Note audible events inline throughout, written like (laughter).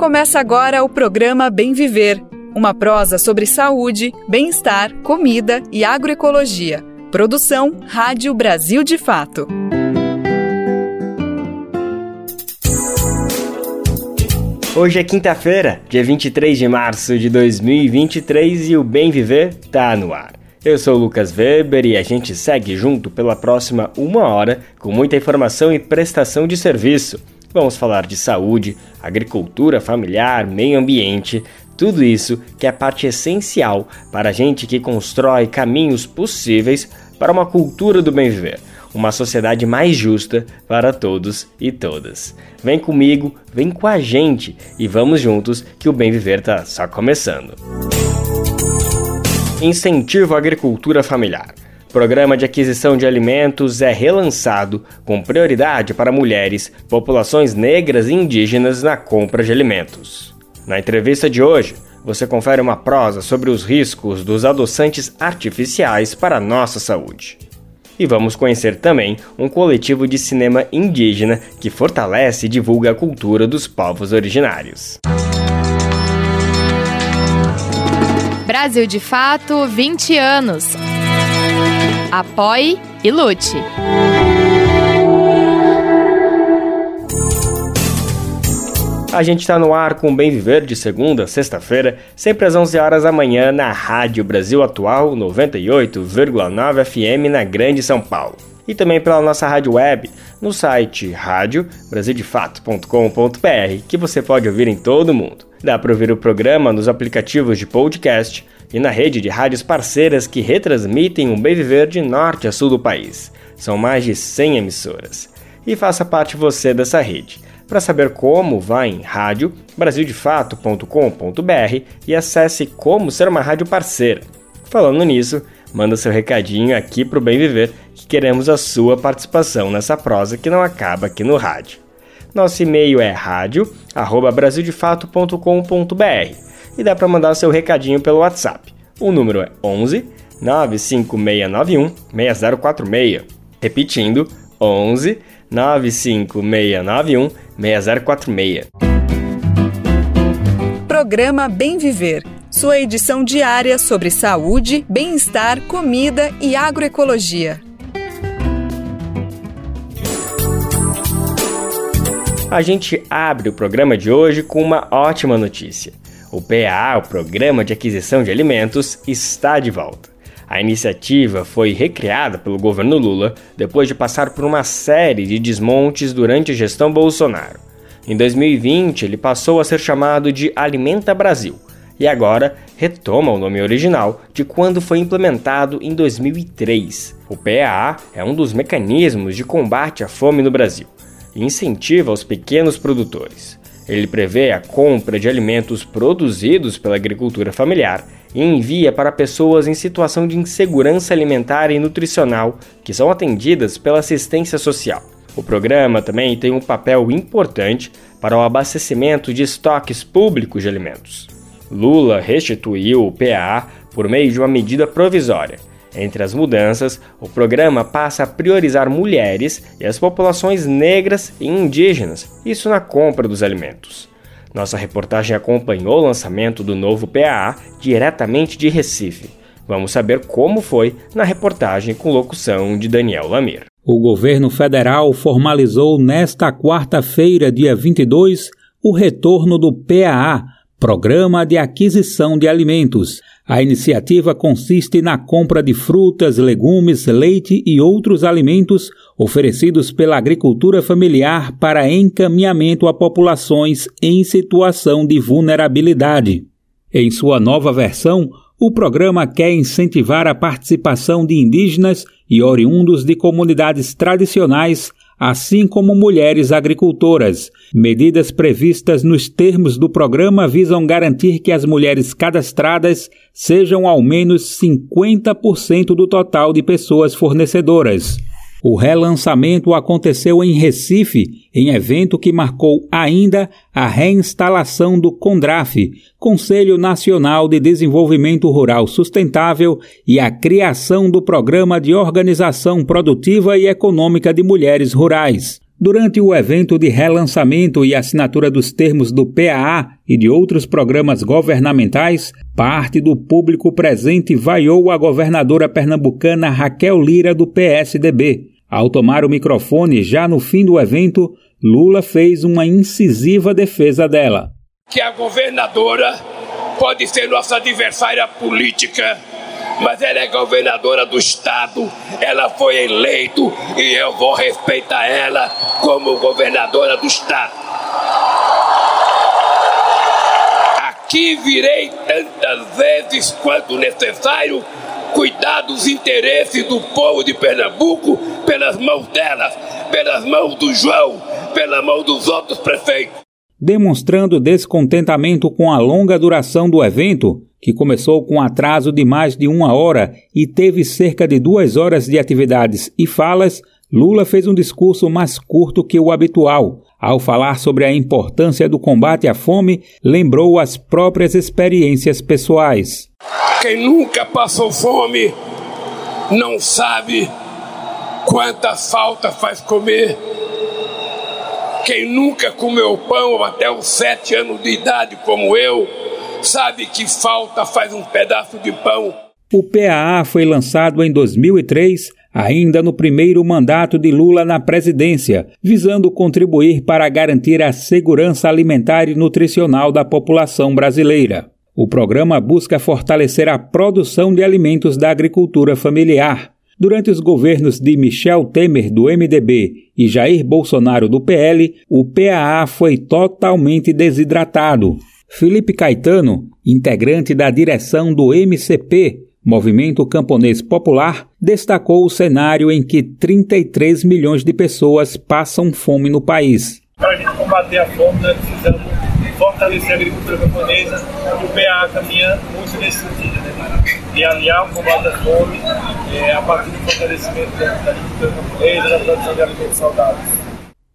Começa agora o programa Bem Viver, uma prosa sobre saúde, bem-estar, comida e agroecologia. Produção Rádio Brasil de Fato. Hoje é quinta-feira, dia 23 de março de 2023 e o Bem Viver tá no ar. Eu sou Lucas Weber e a gente segue junto pela próxima uma hora com muita informação e prestação de serviço. Vamos falar de saúde, agricultura familiar, meio ambiente, tudo isso que é parte essencial para a gente que constrói caminhos possíveis para uma cultura do bem viver, uma sociedade mais justa para todos e todas. Vem comigo, vem com a gente e vamos juntos que o bem viver está só começando. Incentivo à agricultura familiar. Programa de aquisição de alimentos é relançado com prioridade para mulheres, populações negras e indígenas na compra de alimentos. Na entrevista de hoje, você confere uma prosa sobre os riscos dos adoçantes artificiais para a nossa saúde. E vamos conhecer também um coletivo de cinema indígena que fortalece e divulga a cultura dos povos originários. Brasil de Fato 20 anos. Apoie e lute. A gente está no ar com Bem Viver de segunda a sexta-feira, sempre às 11 horas da manhã na Rádio Brasil Atual 98,9 FM na Grande São Paulo. E também pela nossa rádio web no site radiobrasildefato.com.br, que você pode ouvir em todo o mundo. Dá para ouvir o programa nos aplicativos de podcast e na rede de rádios parceiras que retransmitem o bem viver de norte a sul do país. São mais de 100 emissoras. E faça parte você dessa rede. Para saber como, vá em rádio brasildefato.com.br e acesse como ser uma rádio parceira. Falando nisso, manda seu recadinho aqui para o Bem Viver, que queremos a sua participação nessa prosa que não acaba aqui no rádio. Nosso e-mail é rádio@brasildefato.com.br e dá para mandar seu recadinho pelo WhatsApp. O número é 11 95691 6046. Repetindo, 11 95691 6046. Programa Bem Viver. Sua edição diária sobre saúde, bem-estar, comida e agroecologia. A gente abre o programa de hoje com uma ótima notícia. O PA, o Programa de Aquisição de Alimentos, está de volta. A iniciativa foi recriada pelo governo Lula depois de passar por uma série de desmontes durante a gestão Bolsonaro. Em 2020, ele passou a ser chamado de Alimenta Brasil e agora retoma o nome original de quando foi implementado em 2003. O PAA é um dos mecanismos de combate à fome no Brasil e incentiva os pequenos produtores. Ele prevê a compra de alimentos produzidos pela agricultura familiar e envia para pessoas em situação de insegurança alimentar e nutricional que são atendidas pela assistência social. O programa também tem um papel importante para o abastecimento de estoques públicos de alimentos. Lula restituiu o PA por meio de uma medida provisória entre as mudanças, o programa passa a priorizar mulheres e as populações negras e indígenas, isso na compra dos alimentos. Nossa reportagem acompanhou o lançamento do novo PAA diretamente de Recife. Vamos saber como foi na reportagem com locução de Daniel Lamir. O governo federal formalizou nesta quarta-feira, dia 22, o retorno do PAA, Programa de Aquisição de Alimentos, a iniciativa consiste na compra de frutas, legumes, leite e outros alimentos oferecidos pela agricultura familiar para encaminhamento a populações em situação de vulnerabilidade. Em sua nova versão, o programa quer incentivar a participação de indígenas e oriundos de comunidades tradicionais assim como mulheres agricultoras. Medidas previstas nos termos do programa visam garantir que as mulheres cadastradas sejam ao menos 50% do total de pessoas fornecedoras. O relançamento aconteceu em Recife, em evento que marcou ainda a reinstalação do CONDRAF, Conselho Nacional de Desenvolvimento Rural Sustentável, e a criação do Programa de Organização Produtiva e Econômica de Mulheres Rurais. Durante o evento de relançamento e assinatura dos termos do PAA e de outros programas governamentais, parte do público presente vaiou a governadora pernambucana Raquel Lira do PSDB. Ao tomar o microfone já no fim do evento, Lula fez uma incisiva defesa dela. Que a governadora pode ser nossa adversária política mas ela é governadora do estado, ela foi eleita e eu vou respeitar ela como governadora do estado. Aqui virei tantas vezes quanto necessário cuidar dos interesses do povo de Pernambuco pelas mãos delas, pelas mãos do João, pela mão dos outros prefeitos. Demonstrando descontentamento com a longa duração do evento, que começou com atraso de mais de uma hora e teve cerca de duas horas de atividades e falas, Lula fez um discurso mais curto que o habitual. Ao falar sobre a importância do combate à fome, lembrou as próprias experiências pessoais. Quem nunca passou fome não sabe quanta falta faz comer. Quem nunca comeu pão até os sete anos de idade, como eu, sabe que falta faz um pedaço de pão. O PAA foi lançado em 2003, ainda no primeiro mandato de Lula na presidência, visando contribuir para garantir a segurança alimentar e nutricional da população brasileira. O programa busca fortalecer a produção de alimentos da agricultura familiar. Durante os governos de Michel Temer, do MDB, e Jair Bolsonaro, do PL, o PAA foi totalmente desidratado. Felipe Caetano, integrante da direção do MCP, Movimento Camponês Popular, destacou o cenário em que 33 milhões de pessoas passam fome no país. Para a gente combater a fome, nós precisamos fortalecer a agricultura camponesa e o PA caminha muito nesse sentido, né? de aliar o combate à fome é, a partir do fortalecimento da agricultura camponesa e da produção de alimentos saudáveis.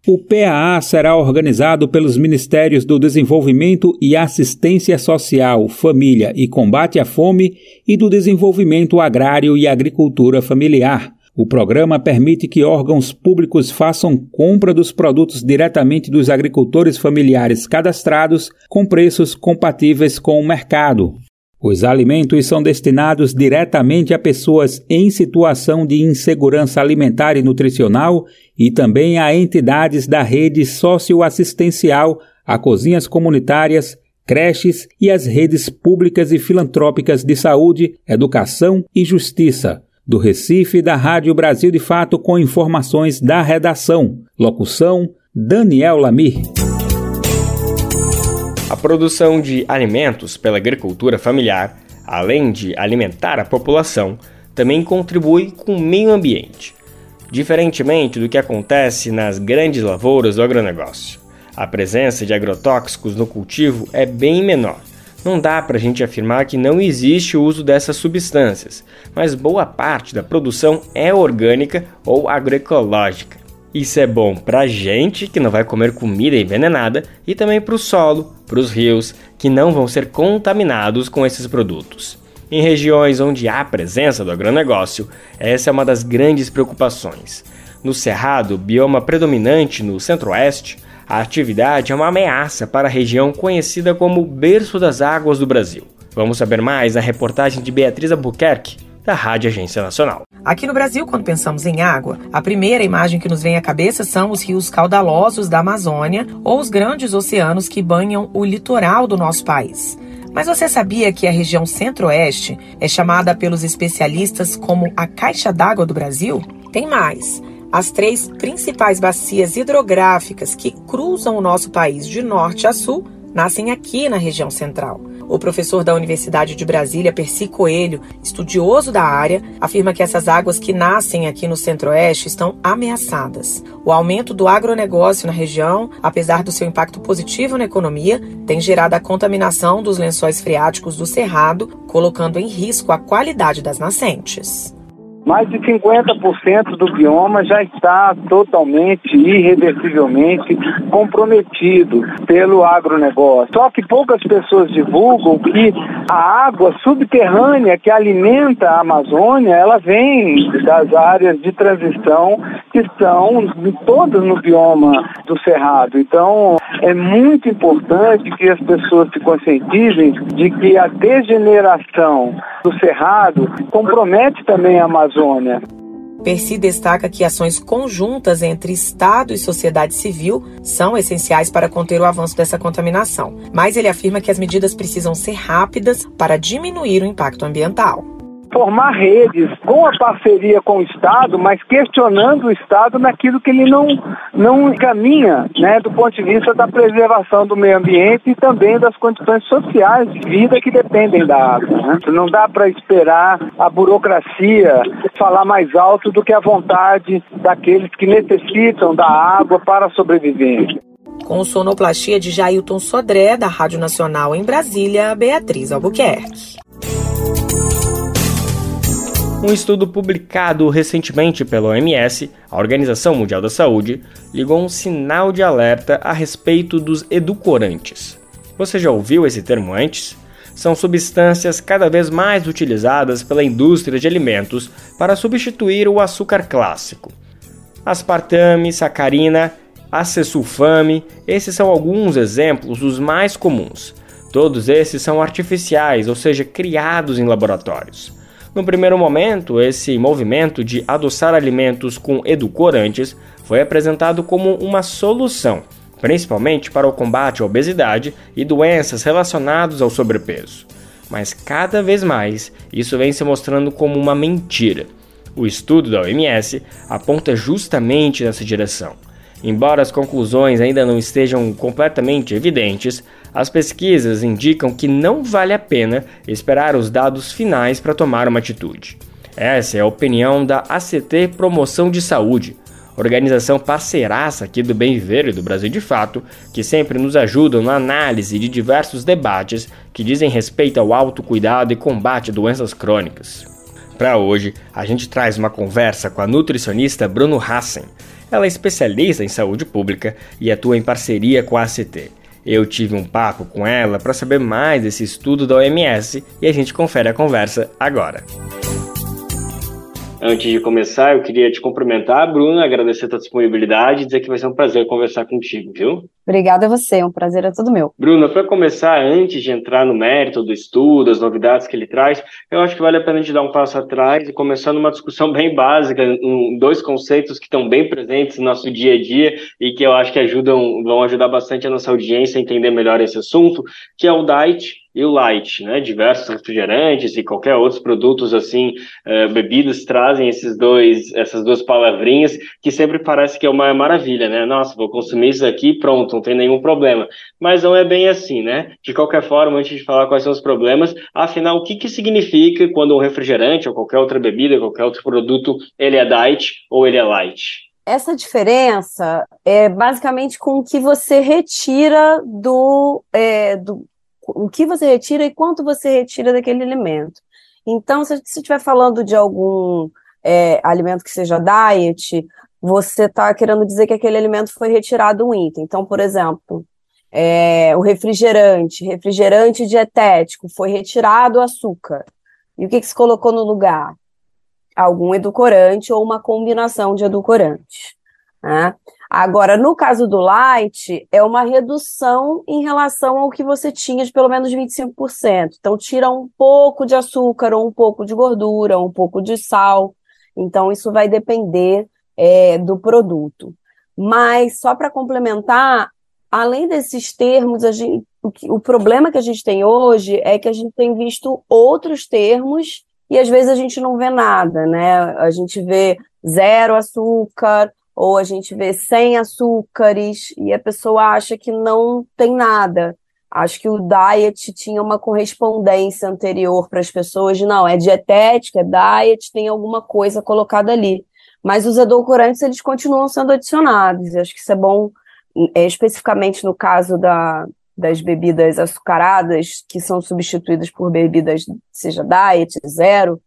O PAA será organizado pelos Ministérios do Desenvolvimento e Assistência Social, Família e Combate à Fome e do Desenvolvimento Agrário e Agricultura Familiar. O programa permite que órgãos públicos façam compra dos produtos diretamente dos agricultores familiares cadastrados com preços compatíveis com o mercado. Os alimentos são destinados diretamente a pessoas em situação de insegurança alimentar e nutricional e também a entidades da rede socioassistencial, a cozinhas comunitárias, creches e as redes públicas e filantrópicas de saúde, educação e justiça. Do Recife, da Rádio Brasil de Fato, com informações da redação. Locução: Daniel Lamir. A produção de alimentos pela agricultura familiar, além de alimentar a população, também contribui com o meio ambiente, diferentemente do que acontece nas grandes lavouras do agronegócio. A presença de agrotóxicos no cultivo é bem menor. Não dá para a gente afirmar que não existe o uso dessas substâncias, mas boa parte da produção é orgânica ou agroecológica. Isso é bom para a gente que não vai comer comida envenenada e também para o solo, para os rios que não vão ser contaminados com esses produtos. Em regiões onde há presença do agronegócio, essa é uma das grandes preocupações. No Cerrado, bioma predominante no centro-oeste, a atividade é uma ameaça para a região conhecida como berço das águas do Brasil. Vamos saber mais na reportagem de Beatriz Albuquerque, da Rádio Agência Nacional. Aqui no Brasil, quando pensamos em água, a primeira imagem que nos vem à cabeça são os rios caudalosos da Amazônia ou os grandes oceanos que banham o litoral do nosso país. Mas você sabia que a região centro-oeste é chamada pelos especialistas como a caixa d'água do Brasil? Tem mais. As três principais bacias hidrográficas que cruzam o nosso país de norte a sul nascem aqui na região central. O professor da Universidade de Brasília, Percy Coelho, estudioso da área, afirma que essas águas que nascem aqui no Centro-Oeste estão ameaçadas. O aumento do agronegócio na região, apesar do seu impacto positivo na economia, tem gerado a contaminação dos lençóis freáticos do Cerrado, colocando em risco a qualidade das nascentes. Mais de 50% do bioma já está totalmente, irreversivelmente comprometido pelo agronegócio. Só que poucas pessoas divulgam que a água subterrânea que alimenta a Amazônia, ela vem das áreas de transição que estão todas no bioma do Cerrado. Então, é muito importante que as pessoas se conscientizem de que a degeneração do Cerrado compromete também a Amazônia. Percy destaca que ações conjuntas entre Estado e sociedade civil são essenciais para conter o avanço dessa contaminação, mas ele afirma que as medidas precisam ser rápidas para diminuir o impacto ambiental formar redes com a parceria com o Estado, mas questionando o Estado naquilo que ele não, não caminha, né, do ponto de vista da preservação do meio ambiente e também das condições sociais de vida que dependem da água. Né? Não dá para esperar a burocracia falar mais alto do que a vontade daqueles que necessitam da água para sobreviver. Com sonoplastia de Jailton Sodré, da Rádio Nacional em Brasília, Beatriz Albuquerque. Um estudo publicado recentemente pela OMS, a Organização Mundial da Saúde, ligou um sinal de alerta a respeito dos edulcorantes. Você já ouviu esse termo antes? São substâncias cada vez mais utilizadas pela indústria de alimentos para substituir o açúcar clássico. Aspartame, sacarina, acesulfame, esses são alguns exemplos dos mais comuns. Todos esses são artificiais, ou seja, criados em laboratórios. No primeiro momento, esse movimento de adoçar alimentos com edulcorantes foi apresentado como uma solução, principalmente para o combate à obesidade e doenças relacionadas ao sobrepeso. Mas cada vez mais isso vem se mostrando como uma mentira. O estudo da OMS aponta justamente nessa direção. Embora as conclusões ainda não estejam completamente evidentes, as pesquisas indicam que não vale a pena esperar os dados finais para tomar uma atitude. Essa é a opinião da ACT Promoção de Saúde, organização parceiraça aqui do Bem Viver e do Brasil de Fato, que sempre nos ajudam na análise de diversos debates que dizem respeito ao autocuidado e combate a doenças crônicas. Para hoje, a gente traz uma conversa com a nutricionista Bruno Hassen. Ela é especialista em saúde pública e atua em parceria com a ACT. Eu tive um papo com ela para saber mais desse estudo da OMS e a gente confere a conversa agora. Antes de começar, eu queria te cumprimentar, Bruna, agradecer a tua disponibilidade e dizer que vai ser um prazer conversar contigo, viu? Obrigada a você, um prazer é todo meu. Bruna, para começar, antes de entrar no mérito do estudo, as novidades que ele traz, eu acho que vale a pena a gente dar um passo atrás e começar numa discussão bem básica, um, dois conceitos que estão bem presentes no nosso dia a dia e que eu acho que ajudam, vão ajudar bastante a nossa audiência a entender melhor esse assunto, que é o diet e o light, né? Diversos refrigerantes e qualquer outros produtos assim, uh, bebidas trazem esses dois, essas duas palavrinhas que sempre parece que é uma maravilha, né? Nossa, vou consumir isso aqui, pronto, não tem nenhum problema. Mas não é bem assim, né? De qualquer forma, antes de falar quais são os problemas, afinal, o que que significa quando um refrigerante ou qualquer outra bebida, qualquer outro produto, ele é diet ou ele é light? essa diferença é basicamente com o que você retira do, é, do, o que você retira e quanto você retira daquele alimento. Então, se você estiver falando de algum é, alimento que seja diet, você está querendo dizer que aquele alimento foi retirado um item. Então, por exemplo, é, o refrigerante, refrigerante dietético, foi retirado o açúcar. E o que, que se colocou no lugar? Algum edulcorante ou uma combinação de edulcorantes. Né? Agora, no caso do light, é uma redução em relação ao que você tinha de pelo menos 25%. Então, tira um pouco de açúcar, ou um pouco de gordura, um pouco de sal. Então, isso vai depender é, do produto. Mas, só para complementar, além desses termos, gente, o, que, o problema que a gente tem hoje é que a gente tem visto outros termos e às vezes a gente não vê nada, né? A gente vê zero açúcar, ou a gente vê sem açúcares e a pessoa acha que não tem nada. Acho que o diet tinha uma correspondência anterior para as pessoas de não, é dietética, é diet, tem alguma coisa colocada ali. Mas os edulcorantes, eles continuam sendo adicionados. acho que isso é bom, é, especificamente no caso da, das bebidas açucaradas, que são substituídas por bebidas, seja diet, zero,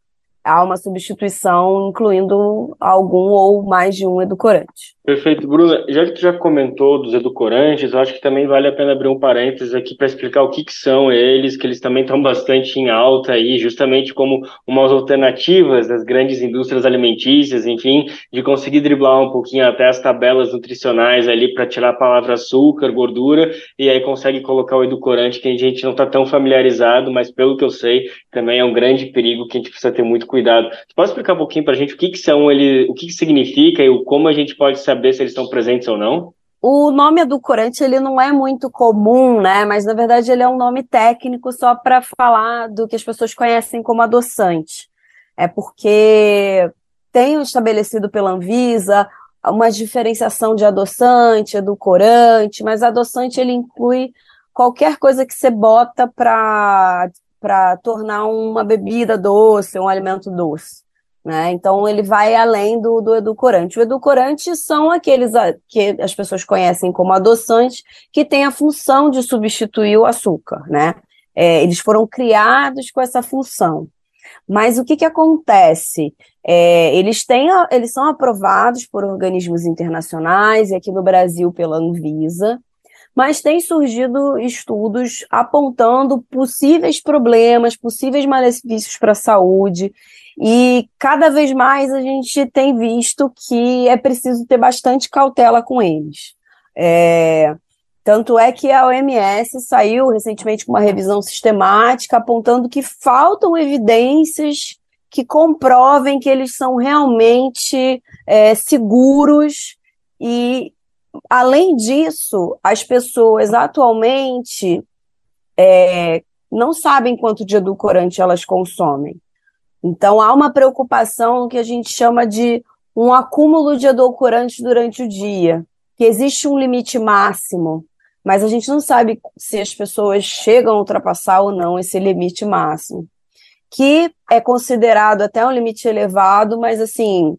há uma substituição incluindo algum ou mais de um edulcorante. Perfeito, Bruna. Já que tu já comentou dos edulcorantes, eu acho que também vale a pena abrir um parênteses aqui para explicar o que, que, são eles, que eles também estão bastante em alta aí, justamente como umas alternativas das grandes indústrias alimentícias, enfim, de conseguir driblar um pouquinho até as tabelas nutricionais ali para tirar a palavra açúcar, gordura, e aí consegue colocar o edulcorante que a gente não está tão familiarizado, mas pelo que eu sei, também é um grande perigo que a gente precisa ter muito cuidado. Você pode explicar um pouquinho para a gente o que, que são ele, o que, que significa e como a gente pode saber saber se eles estão presentes ou não? O nome edulcorante ele não é muito comum, né? Mas na verdade ele é um nome técnico só para falar do que as pessoas conhecem como adoçante. É porque tem estabelecido pela Anvisa uma diferenciação de adoçante, edulcorante, mas adoçante ele inclui qualquer coisa que você bota para para tornar uma bebida doce, um alimento doce. Né? Então ele vai além do, do edulcorante. O edulcorante são aqueles a, que as pessoas conhecem como adoçantes, que têm a função de substituir o açúcar. Né? É, eles foram criados com essa função. Mas o que, que acontece? É, eles, têm, eles são aprovados por organismos internacionais e aqui no Brasil pela Anvisa, mas tem surgido estudos apontando possíveis problemas, possíveis malefícios para a saúde e cada vez mais a gente tem visto que é preciso ter bastante cautela com eles. É, tanto é que a OMS saiu recentemente com uma revisão sistemática apontando que faltam evidências que comprovem que eles são realmente é, seguros e, além disso, as pessoas atualmente é, não sabem quanto de edulcorante elas consomem. Então, há uma preocupação que a gente chama de um acúmulo de edulcorantes durante o dia, que existe um limite máximo, mas a gente não sabe se as pessoas chegam a ultrapassar ou não esse limite máximo, que é considerado até um limite elevado, mas assim,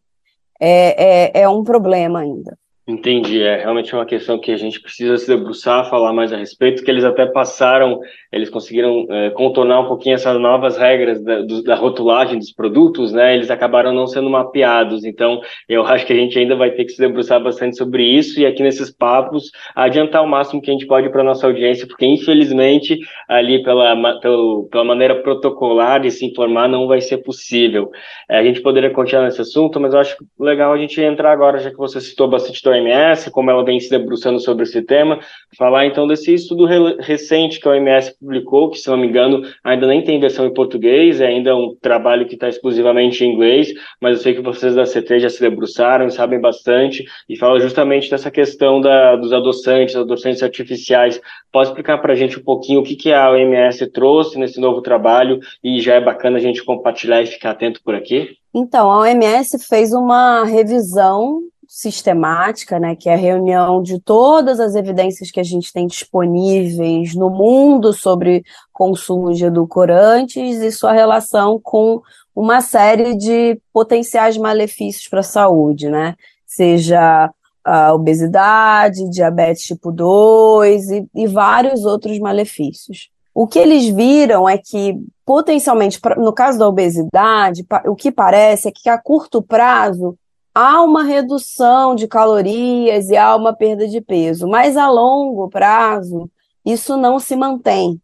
é, é, é um problema ainda. Entendi, é realmente uma questão que a gente precisa se debruçar, falar mais a respeito, que eles até passaram, eles conseguiram é, contornar um pouquinho essas novas regras da, do, da, rotulagem dos produtos, né? Eles acabaram não sendo mapeados, então eu (laughs) acho que a gente ainda vai ter que se debruçar bastante sobre isso e aqui nesses papos adiantar o máximo que a gente pode para nossa audiência, porque infelizmente ali pela, pelo, pela maneira protocolar de se informar não vai ser possível. É, a gente poderia continuar nesse assunto, mas eu acho legal a gente entrar agora, já que você citou bastante do OMS, como ela vem se debruçando sobre esse tema, falar então desse estudo re recente que a OMS publicou, que se não me engano ainda nem tem versão em português, é ainda um trabalho que está exclusivamente em inglês, mas eu sei que vocês da CT já se debruçaram sabem bastante, e fala justamente dessa questão da, dos adoçantes, adoçantes artificiais. Pode explicar para a gente um pouquinho o que, que a OMS trouxe nesse novo trabalho e já é bacana a gente compartilhar e ficar atento por aqui? Então, a OMS fez uma revisão sistemática, né, que é a reunião de todas as evidências que a gente tem disponíveis no mundo sobre consumo de edulcorantes e sua relação com uma série de potenciais malefícios para a saúde, né? Seja a obesidade, diabetes tipo 2 e, e vários outros malefícios. O que eles viram é que, potencialmente, no caso da obesidade, o que parece é que a curto prazo há uma redução de calorias e há uma perda de peso, mas a longo prazo isso não se mantém.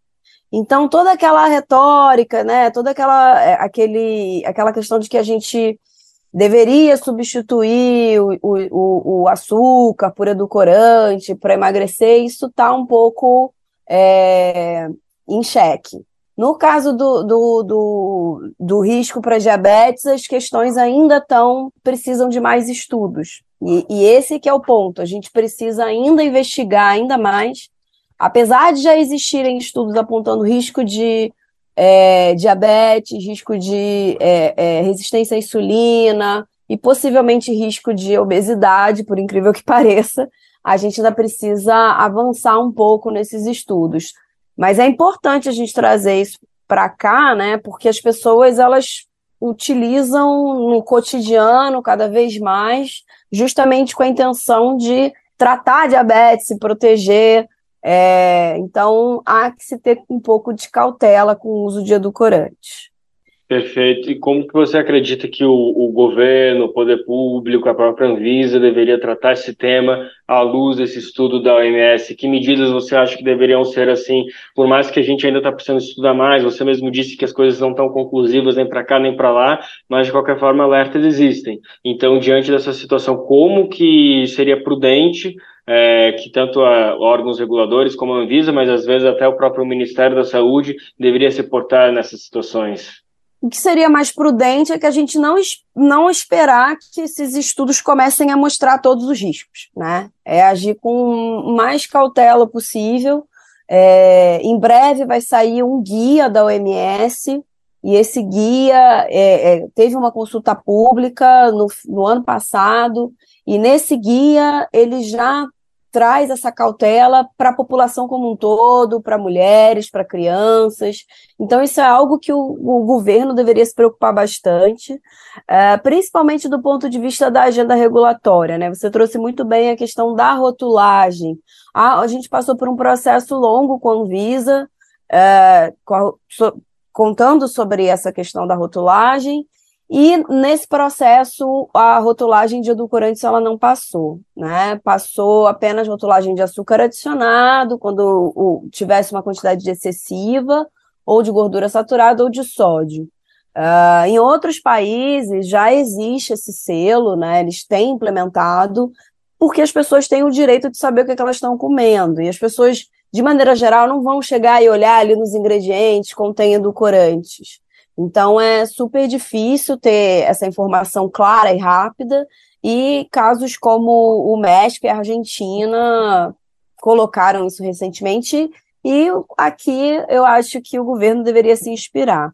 Então toda aquela retórica, né, toda aquela é, aquele, aquela questão de que a gente deveria substituir o, o, o açúcar por edulcorante para emagrecer, isso está um pouco é, em xeque. No caso do, do, do, do risco para diabetes, as questões ainda estão, precisam de mais estudos. E, e esse que é o ponto, a gente precisa ainda investigar ainda mais, apesar de já existirem estudos apontando risco de é, diabetes, risco de é, é, resistência à insulina e possivelmente risco de obesidade, por incrível que (laughs) pareça, a gente ainda precisa avançar um pouco nesses estudos. Mas é importante a gente trazer isso para cá, né? Porque as pessoas elas utilizam no cotidiano cada vez mais, justamente com a intenção de tratar a diabetes, se proteger. É, então há que se ter um pouco de cautela com o uso de edulcorantes. Perfeito. E como que você acredita que o, o, governo, o poder público, a própria Anvisa deveria tratar esse tema à luz desse estudo da OMS? Que medidas você acha que deveriam ser assim? Por mais que a gente ainda está precisando estudar mais, você mesmo disse que as coisas não estão conclusivas nem para cá nem para lá, mas de qualquer forma alertas existem. Então, diante dessa situação, como que seria prudente é, que tanto a órgãos reguladores como a Anvisa, mas às vezes até o próprio Ministério da Saúde deveria se portar nessas situações? O que seria mais prudente é que a gente não, não esperar que esses estudos comecem a mostrar todos os riscos, né? É agir com mais cautela possível. É, em breve vai sair um guia da OMS, e esse guia é, é, teve uma consulta pública no, no ano passado, e nesse guia ele já traz essa cautela para a população como um todo, para mulheres, para crianças. Então, isso é algo que o, o governo deveria se preocupar bastante, uh, principalmente do ponto de vista da agenda regulatória. Né? Você trouxe muito bem a questão da rotulagem. A, a gente passou por um processo longo com a Anvisa, uh, com a, so, contando sobre essa questão da rotulagem, e nesse processo, a rotulagem de edulcorantes ela não passou, né? Passou apenas rotulagem de açúcar adicionado, quando o, tivesse uma quantidade excessiva, ou de gordura saturada, ou de sódio. Uh, em outros países já existe esse selo, né? Eles têm implementado, porque as pessoas têm o direito de saber o que, é que elas estão comendo. E as pessoas, de maneira geral, não vão chegar e olhar ali nos ingredientes contém edulcorantes. Então é super difícil ter essa informação clara e rápida, e casos como o México e a Argentina colocaram isso recentemente, e aqui eu acho que o governo deveria se inspirar.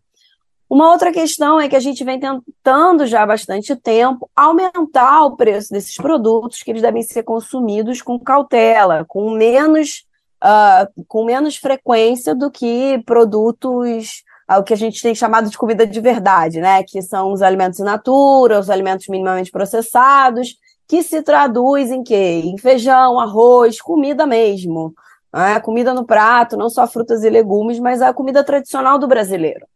Uma outra questão é que a gente vem tentando já há bastante tempo aumentar o preço desses produtos, que eles devem ser consumidos com cautela, com menos, uh, com menos frequência do que produtos o que a gente tem chamado de comida de verdade, né? Que são os alimentos in natura, os alimentos minimamente processados, que se traduz em quê? Em feijão, arroz, comida mesmo. Né? Comida no prato, não só frutas e legumes, mas a comida tradicional do brasileiro.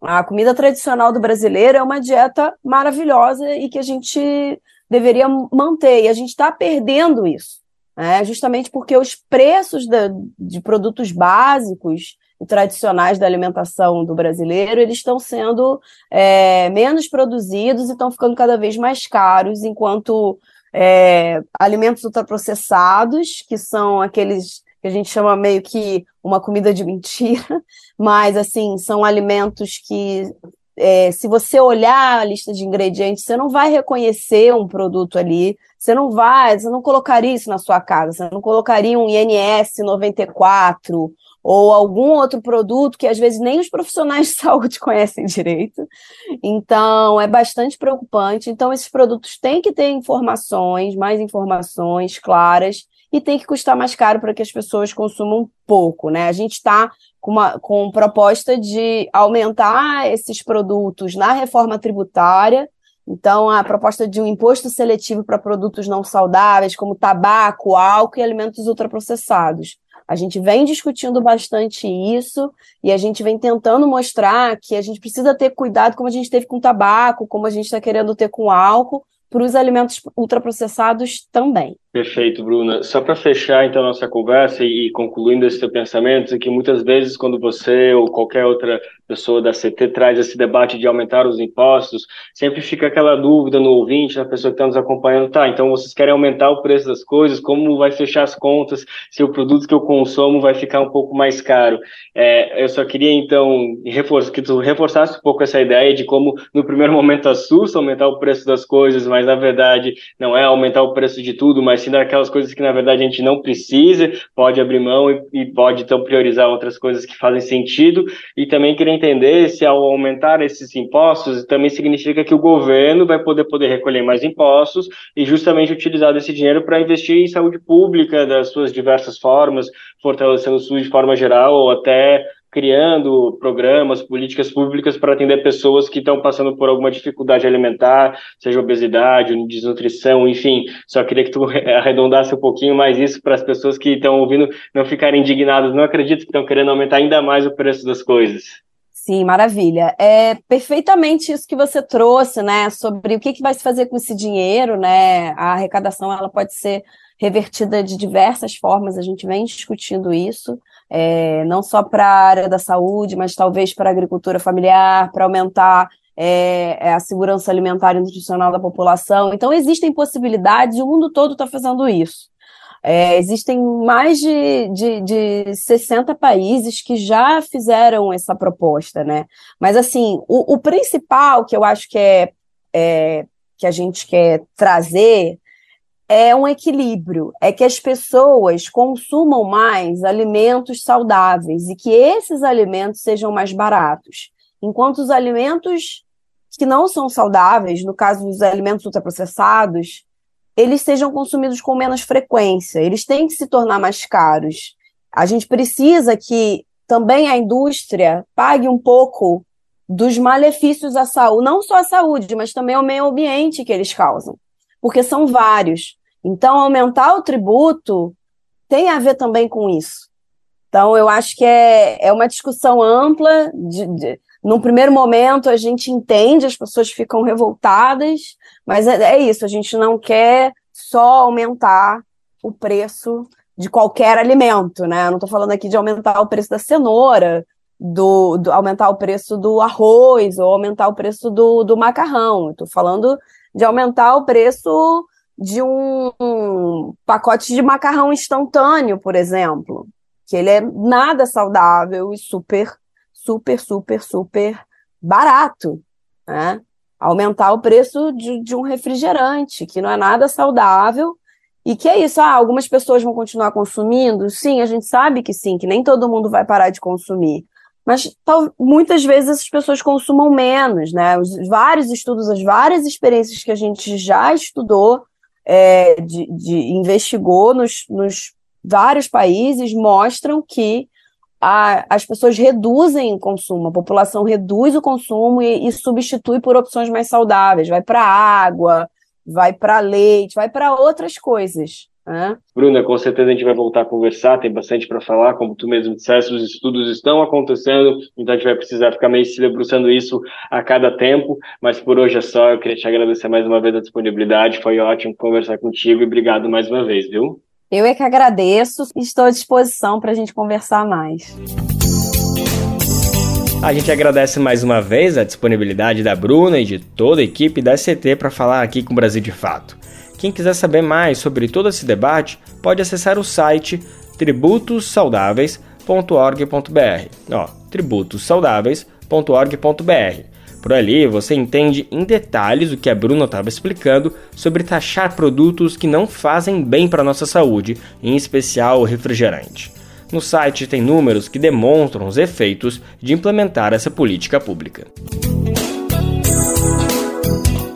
A comida tradicional do brasileiro é uma dieta maravilhosa e que a gente deveria manter, e a gente está perdendo isso. Né? Justamente porque os preços de produtos básicos tradicionais da alimentação do brasileiro, eles estão sendo é, menos produzidos e estão ficando cada vez mais caros, enquanto é, alimentos ultraprocessados, que são aqueles que a gente chama meio que uma comida de mentira, (laughs) mas assim, são alimentos que é, se você olhar a lista de ingredientes, você não vai reconhecer um produto ali, você não vai, você não colocaria isso na sua casa, você não colocaria um INS 94 ou algum outro produto que às vezes nem os profissionais (laughs) de saúde conhecem direito. Então, é bastante preocupante. Então, esses produtos têm que ter informações, mais informações claras, e tem que custar mais caro para que as pessoas consumam pouco, né? A gente está com, uma, com proposta de aumentar esses produtos na reforma tributária. Então, a proposta de um imposto seletivo para produtos não saudáveis, como tabaco, álcool e alimentos ultraprocessados. A gente vem discutindo bastante isso e a gente vem tentando mostrar que a gente precisa ter cuidado como a gente teve com tabaco, como a gente está querendo ter com álcool, para os alimentos ultraprocessados também. Perfeito, Bruna. Só para fechar então nossa conversa e, concluindo esse teu pensamento, é que muitas vezes quando você ou qualquer outra pessoa da CT traz esse debate de aumentar os impostos, sempre fica aquela dúvida no ouvinte, na pessoa que está nos acompanhando, tá, então vocês querem aumentar o preço das coisas, como vai fechar as contas, se o produto que eu consumo vai ficar um pouco mais caro. É, eu só queria então reforçar, que tu reforçasse um pouco essa ideia de como no primeiro momento assusta aumentar o preço das coisas, mas na verdade não é aumentar o preço de tudo, mas sim daquelas coisas que na verdade a gente não precisa, pode abrir mão e, e pode então priorizar outras coisas que fazem sentido. E também queria entender se ao aumentar esses impostos também significa que o governo vai poder poder recolher mais impostos e justamente utilizar esse dinheiro para investir em saúde pública das suas diversas formas, fortalecendo o SUS de forma geral ou até criando programas, políticas públicas para atender pessoas que estão passando por alguma dificuldade alimentar, seja obesidade, desnutrição, enfim. Só queria que tu (laughs) arredondasse um pouquinho mais isso para as pessoas que estão ouvindo não ficarem indignadas, não acredito que estão querendo aumentar ainda mais o preço das coisas. Sim, maravilha. É perfeitamente isso que você trouxe, né? Sobre o que, que vai se fazer com esse dinheiro, né? A arrecadação ela pode ser revertida de diversas formas, a gente vem discutindo isso, é, não só para a área da saúde, mas talvez para a agricultura familiar, para aumentar é, é, a segurança alimentar e nutricional da população. Então, existem possibilidades, o mundo todo está fazendo isso. É, existem mais de, de, de 60 países que já fizeram essa proposta, né? Mas, assim, o, o principal que eu acho que é, é, que a gente quer trazer é um equilíbrio, é que as pessoas consumam mais alimentos saudáveis e que esses alimentos sejam mais baratos, enquanto os alimentos que não são saudáveis, no caso dos alimentos ultraprocessados, eles sejam consumidos com menos frequência, eles têm que se tornar mais caros. A gente precisa que também a indústria pague um pouco dos malefícios à saúde, não só à saúde, mas também ao meio ambiente que eles causam, porque são vários. Então, aumentar o tributo tem a ver também com isso. Então, eu acho que é, é uma discussão ampla. De, de, num primeiro momento, a gente entende, as pessoas ficam revoltadas, mas é, é isso, a gente não quer só aumentar o preço de qualquer alimento, né? Eu não estou falando aqui de aumentar o preço da cenoura, do, do, aumentar o preço do arroz ou aumentar o preço do, do macarrão. Estou falando de aumentar o preço de um, pacote de macarrão instantâneo, por exemplo, que ele é nada saudável e super, super, super, super barato, né? aumentar o preço de, de, um refrigerante, que não é nada saudável, e que é isso, ah, algumas pessoas vão continuar consumindo? Sim, a gente sabe que sim, que nem todo mundo vai parar de consumir. Mas tal, muitas vezes essas pessoas consumam menos, né? Os vários estudos, as várias experiências que a gente já estudou, é, de, de, investigou nos, nos vários países, mostram que a, as pessoas reduzem o consumo, a população reduz o consumo e, e substitui por opções mais saudáveis, vai para água, vai para leite, vai para outras coisas. Né? Bruna, com certeza a gente vai voltar a conversar, tem bastante para falar, como tu mesmo disseste, os estudos estão acontecendo, então a gente vai precisar ficar meio se debruçando isso a cada tempo, mas por hoje é só, eu queria te agradecer mais uma vez a disponibilidade, foi ótimo conversar contigo e obrigado mais uma vez, viu? Eu é que agradeço e estou à disposição para a gente conversar mais. A gente agradece mais uma vez a disponibilidade da Bruna e de toda a equipe da SCT para falar aqui com o Brasil de Fato. Quem quiser saber mais sobre todo esse debate, pode acessar o site tributossaudáveis.org.br. Ó, tributossaudáveis.org.br. Por ali você entende em detalhes o que a Bruna estava explicando sobre taxar produtos que não fazem bem para a nossa saúde, em especial o refrigerante. No site tem números que demonstram os efeitos de implementar essa política pública.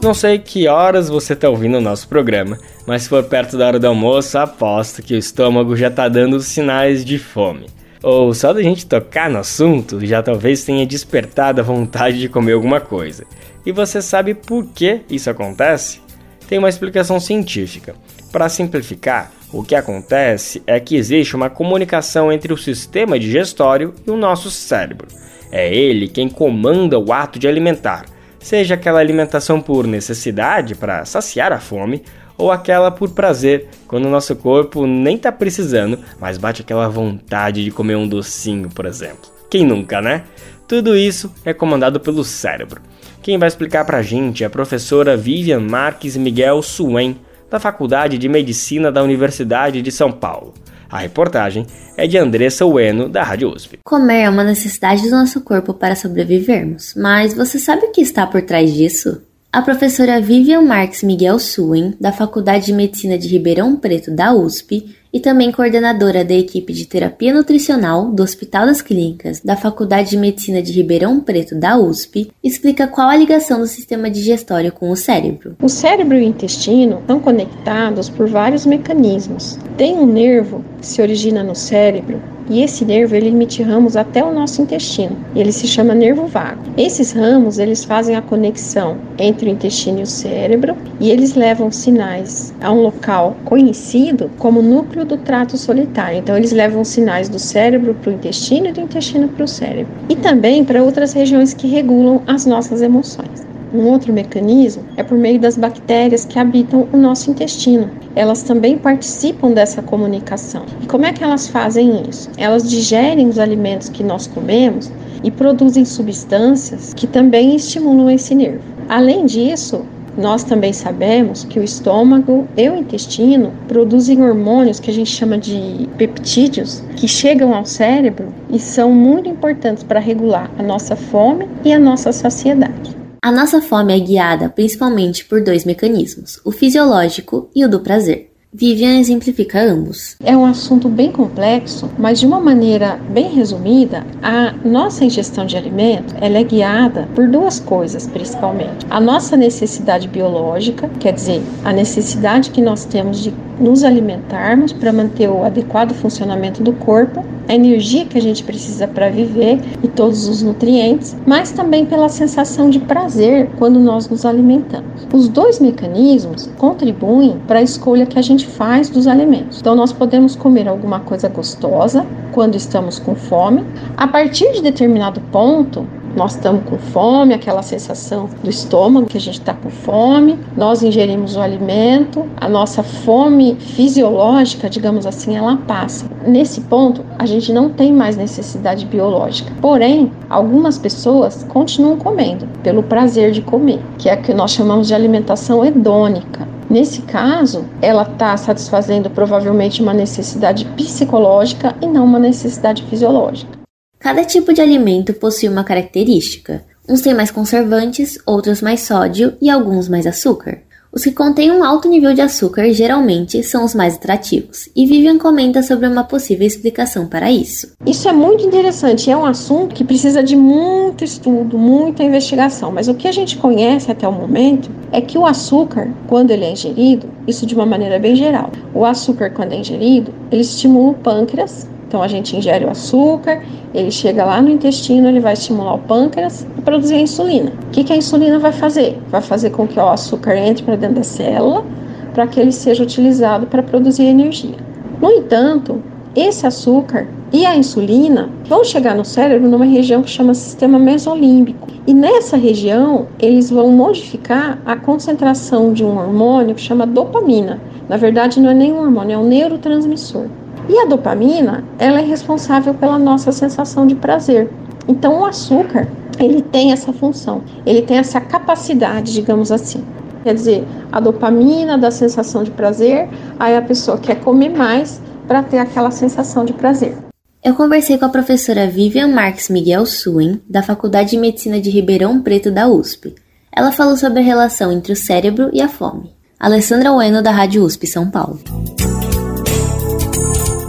Não sei que horas você está ouvindo o nosso programa, mas se for perto da hora do almoço, aposto que o estômago já está dando sinais de fome ou só da gente tocar no assunto já talvez tenha despertado a vontade de comer alguma coisa. E você sabe por que isso acontece? Tem uma explicação científica. Para simplificar, o que acontece é que existe uma comunicação entre o sistema digestório e o nosso cérebro. É ele quem comanda o ato de alimentar, seja aquela alimentação por necessidade para saciar a fome ou aquela por prazer, quando o nosso corpo nem tá precisando, mas bate aquela vontade de comer um docinho, por exemplo. Quem nunca, né? Tudo isso é comandado pelo cérebro. Quem vai explicar pra gente é a professora Vivian Marques Miguel Suen, da Faculdade de Medicina da Universidade de São Paulo. A reportagem é de Andressa Ueno, da Rádio USP. Comer é uma necessidade do nosso corpo para sobrevivermos, mas você sabe o que está por trás disso? A professora Vivian Marques Miguel Suen, da Faculdade de Medicina de Ribeirão Preto da USP, e também coordenadora da equipe de terapia nutricional do Hospital das Clínicas da Faculdade de Medicina de Ribeirão Preto da USP, explica qual a ligação do sistema digestório com o cérebro. O cérebro e o intestino estão conectados por vários mecanismos. Tem um nervo que se origina no cérebro e esse nervo ele emite ramos até o nosso intestino. Ele se chama nervo vago. Esses ramos eles fazem a conexão entre o intestino e o cérebro e eles levam sinais a um local conhecido como núcleo do trato solitário. Então, eles levam sinais do cérebro para o intestino e do intestino para o cérebro. E também para outras regiões que regulam as nossas emoções. Um outro mecanismo é por meio das bactérias que habitam o nosso intestino. Elas também participam dessa comunicação. E como é que elas fazem isso? Elas digerem os alimentos que nós comemos e produzem substâncias que também estimulam esse nervo. Além disso, nós também sabemos que o estômago e o intestino produzem hormônios que a gente chama de peptídeos, que chegam ao cérebro e são muito importantes para regular a nossa fome e a nossa saciedade. A nossa fome é guiada principalmente por dois mecanismos, o fisiológico e o do prazer. Vivian exemplifica ambos. É um assunto bem complexo, mas de uma maneira bem resumida, a nossa ingestão de alimento ela é guiada por duas coisas principalmente. A nossa necessidade biológica, quer dizer, a necessidade que nós temos de nos alimentarmos para manter o adequado funcionamento do corpo, a energia que a gente precisa para viver e todos os nutrientes, mas também pela sensação de prazer quando nós nos alimentamos. Os dois mecanismos contribuem para a escolha que a gente faz dos alimentos. Então, nós podemos comer alguma coisa gostosa quando estamos com fome. A partir de determinado ponto, nós estamos com fome, aquela sensação do estômago que a gente está com fome, nós ingerimos o alimento, a nossa fome fisiológica, digamos assim, ela passa. Nesse ponto, a gente não tem mais necessidade biológica. Porém, algumas pessoas continuam comendo pelo prazer de comer, que é o que nós chamamos de alimentação hedônica. Nesse caso, ela está satisfazendo provavelmente uma necessidade psicológica e não uma necessidade fisiológica. Cada tipo de alimento possui uma característica. Uns têm mais conservantes, outros mais sódio e alguns mais açúcar. Os que contêm um alto nível de açúcar geralmente são os mais atrativos, e Vivian comenta sobre uma possível explicação para isso. Isso é muito interessante, é um assunto que precisa de muito estudo, muita investigação, mas o que a gente conhece até o momento é que o açúcar, quando ele é ingerido, isso de uma maneira bem geral, o açúcar, quando é ingerido, ele estimula o pâncreas então a gente ingere o açúcar, ele chega lá no intestino, ele vai estimular o pâncreas e produzir a insulina. O que, que a insulina vai fazer? Vai fazer com que o açúcar entre para dentro da célula para que ele seja utilizado para produzir energia. No entanto, esse açúcar e a insulina vão chegar no cérebro numa região que chama sistema mesolímbico. E nessa região, eles vão modificar a concentração de um hormônio que chama dopamina. Na verdade, não é nem um hormônio, é um neurotransmissor. E a dopamina, ela é responsável pela nossa sensação de prazer. Então o açúcar, ele tem essa função, ele tem essa capacidade, digamos assim. Quer dizer, a dopamina dá sensação de prazer, aí a pessoa quer comer mais para ter aquela sensação de prazer. Eu conversei com a professora Vivian Marques Miguel Suen, da Faculdade de Medicina de Ribeirão Preto da USP. Ela falou sobre a relação entre o cérebro e a fome. Alessandra Ueno, da Rádio USP São Paulo.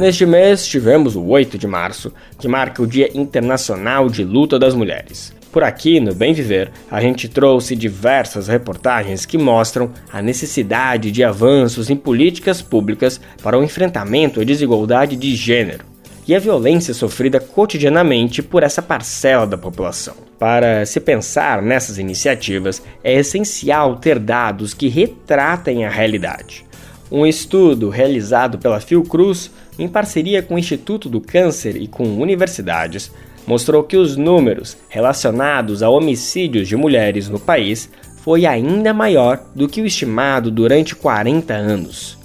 Neste mês tivemos o 8 de março, que marca o Dia Internacional de Luta das Mulheres. Por aqui, no Bem Viver, a gente trouxe diversas reportagens que mostram a necessidade de avanços em políticas públicas para o enfrentamento à desigualdade de gênero e a violência sofrida cotidianamente por essa parcela da população. Para se pensar nessas iniciativas, é essencial ter dados que retratem a realidade. Um estudo realizado pela Fiocruz em parceria com o Instituto do Câncer e com universidades, mostrou que os números relacionados a homicídios de mulheres no país foi ainda maior do que o estimado durante 40 anos.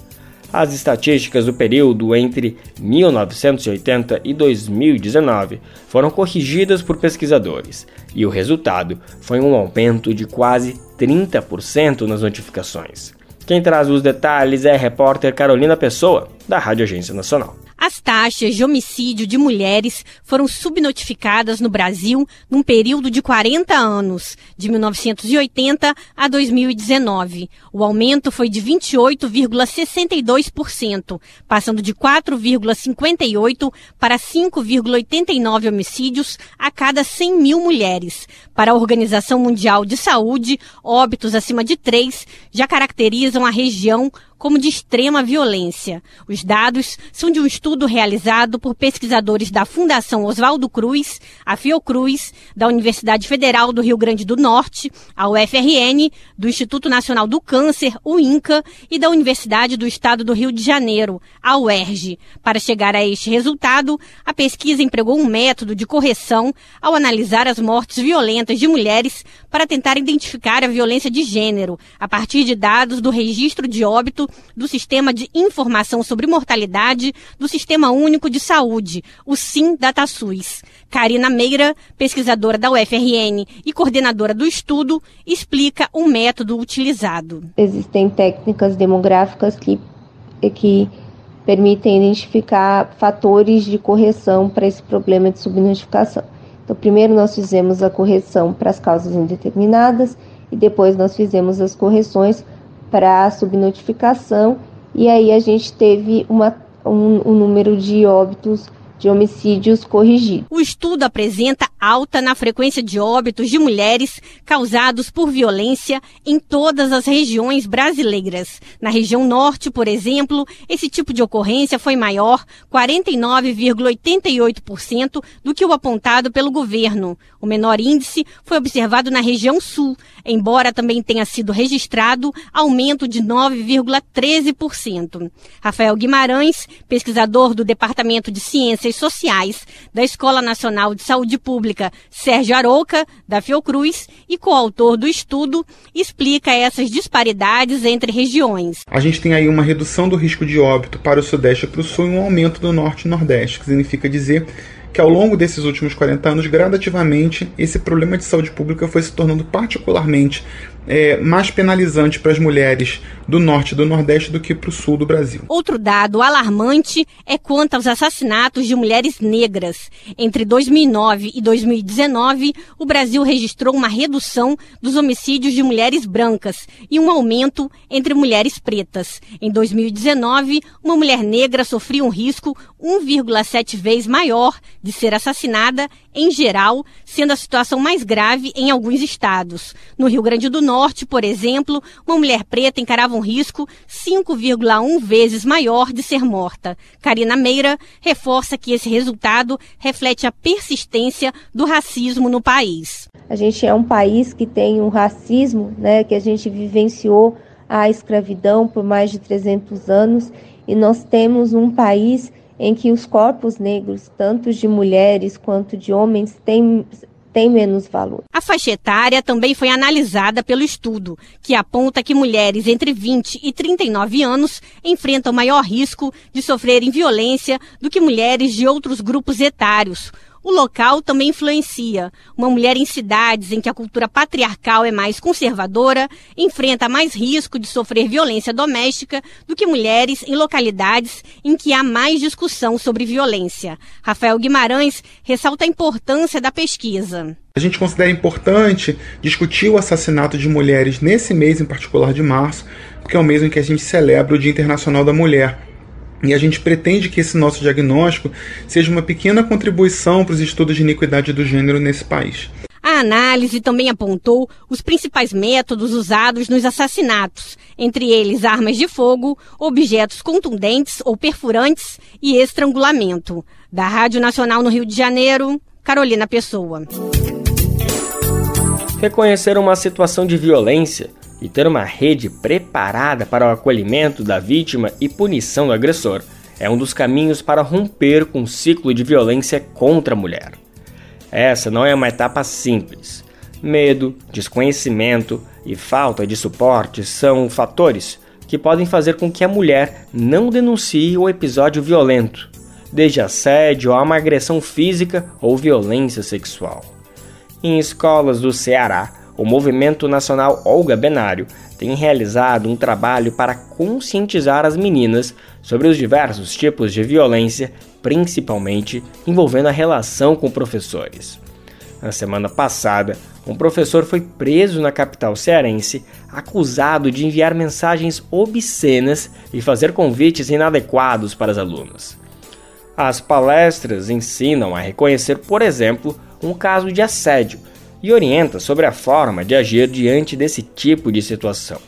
As estatísticas do período entre 1980 e 2019 foram corrigidas por pesquisadores, e o resultado foi um aumento de quase 30% nas notificações. Quem traz os detalhes é a repórter Carolina Pessoa, da Rádio Agência Nacional. As taxas de homicídio de mulheres foram subnotificadas no Brasil num período de 40 anos, de 1980 a 2019. O aumento foi de 28,62%, passando de 4,58 para 5,89 homicídios a cada 100 mil mulheres. Para a Organização Mundial de Saúde, óbitos acima de 3 já caracterizam a região como de extrema violência. Os dados são de um estudo realizado por pesquisadores da Fundação Oswaldo Cruz, a Fiocruz, da Universidade Federal do Rio Grande do Norte, a UFRN, do Instituto Nacional do Câncer, o INCA, e da Universidade do Estado do Rio de Janeiro, a UERJ. Para chegar a este resultado, a pesquisa empregou um método de correção ao analisar as mortes violentas de mulheres para tentar identificar a violência de gênero, a partir de dados do registro de óbito do Sistema de Informação sobre Mortalidade do Sistema Único de Saúde, o SIM DataSUS. Karina Meira, pesquisadora da UFRN e coordenadora do estudo, explica o método utilizado. Existem técnicas demográficas que, que permitem identificar fatores de correção para esse problema de subnotificação. Então, primeiro nós fizemos a correção para as causas indeterminadas e depois nós fizemos as correções para subnotificação. E aí a gente teve uma, um, um número de óbitos de homicídios corrigidos. O estudo apresenta alta na frequência de óbitos de mulheres causados por violência em todas as regiões brasileiras. Na região norte, por exemplo, esse tipo de ocorrência foi maior, 49,88% do que o apontado pelo governo. O menor índice foi observado na região sul, embora também tenha sido registrado aumento de 9,13%. Rafael Guimarães, pesquisador do Departamento de Ciências Sociais da Escola Nacional de Saúde Pública, Sérgio Arouca, da Fiocruz, e coautor do estudo, explica essas disparidades entre regiões. A gente tem aí uma redução do risco de óbito para o Sudeste e para o Sul e um aumento do Norte e Nordeste, que significa dizer que ao longo desses últimos 40 anos, gradativamente, esse problema de saúde pública foi se tornando particularmente é, mais penalizante para as mulheres do norte e do nordeste do que para o sul do Brasil. Outro dado alarmante é quanto aos assassinatos de mulheres negras. Entre 2009 e 2019, o Brasil registrou uma redução dos homicídios de mulheres brancas e um aumento entre mulheres pretas. Em 2019, uma mulher negra sofria um risco 1,7 vezes maior de ser assassinada em geral, sendo a situação mais grave em alguns estados. No Rio Grande do Norte, por exemplo, uma mulher preta encarava um risco 5,1 vezes maior de ser morta. Karina Meira reforça que esse resultado reflete a persistência do racismo no país. A gente é um país que tem um racismo, né, que a gente vivenciou a escravidão por mais de 300 anos e nós temos um país em que os corpos negros, tanto de mulheres quanto de homens, têm, têm menos valor. A faixa etária também foi analisada pelo estudo, que aponta que mulheres entre 20 e 39 anos enfrentam maior risco de sofrerem violência do que mulheres de outros grupos etários, o local também influencia. Uma mulher em cidades em que a cultura patriarcal é mais conservadora enfrenta mais risco de sofrer violência doméstica do que mulheres em localidades em que há mais discussão sobre violência. Rafael Guimarães ressalta a importância da pesquisa. A gente considera importante discutir o assassinato de mulheres nesse mês em particular de março, porque é o mês em que a gente celebra o Dia Internacional da Mulher. E a gente pretende que esse nosso diagnóstico seja uma pequena contribuição para os estudos de iniquidade do gênero nesse país. A análise também apontou os principais métodos usados nos assassinatos, entre eles armas de fogo, objetos contundentes ou perfurantes e estrangulamento. Da Rádio Nacional no Rio de Janeiro, Carolina Pessoa. Reconhecer uma situação de violência e ter uma rede preparada para o acolhimento da vítima e punição do agressor é um dos caminhos para romper com o ciclo de violência contra a mulher. Essa não é uma etapa simples. Medo, desconhecimento e falta de suporte são fatores que podem fazer com que a mulher não denuncie o episódio violento, desde assédio a uma agressão física ou violência sexual. Em escolas do Ceará, o Movimento Nacional Olga Benário tem realizado um trabalho para conscientizar as meninas sobre os diversos tipos de violência, principalmente envolvendo a relação com professores. Na semana passada, um professor foi preso na capital cearense, acusado de enviar mensagens obscenas e fazer convites inadequados para as alunas. As palestras ensinam a reconhecer, por exemplo, um caso de assédio e orienta sobre a forma de agir diante desse tipo de situação.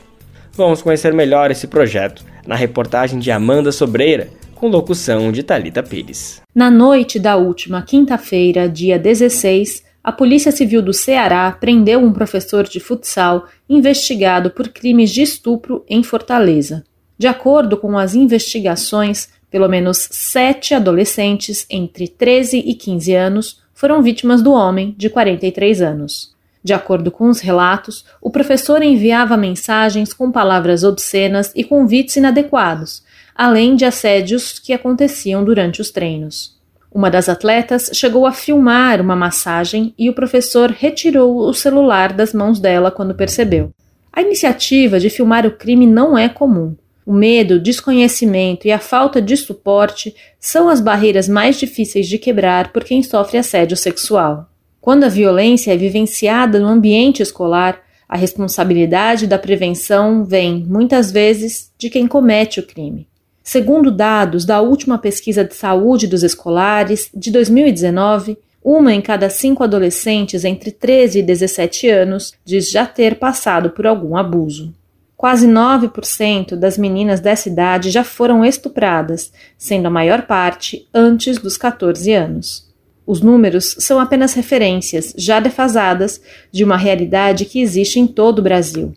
Vamos conhecer melhor esse projeto na reportagem de Amanda Sobreira, com locução de Talita Pires. Na noite da última quinta-feira, dia 16, a Polícia Civil do Ceará prendeu um professor de futsal investigado por crimes de estupro em Fortaleza. De acordo com as investigações, pelo menos sete adolescentes entre 13 e 15 anos foram vítimas do homem, de 43 anos. De acordo com os relatos, o professor enviava mensagens com palavras obscenas e convites inadequados, além de assédios que aconteciam durante os treinos. Uma das atletas chegou a filmar uma massagem e o professor retirou o celular das mãos dela quando percebeu. A iniciativa de filmar o crime não é comum. O medo, desconhecimento e a falta de suporte são as barreiras mais difíceis de quebrar por quem sofre assédio sexual. Quando a violência é vivenciada no ambiente escolar, a responsabilidade da prevenção vem, muitas vezes, de quem comete o crime. Segundo dados da última pesquisa de saúde dos escolares de 2019, uma em cada cinco adolescentes entre 13 e 17 anos diz já ter passado por algum abuso. Quase 9% das meninas dessa idade já foram estupradas, sendo a maior parte antes dos 14 anos. Os números são apenas referências, já defasadas, de uma realidade que existe em todo o Brasil.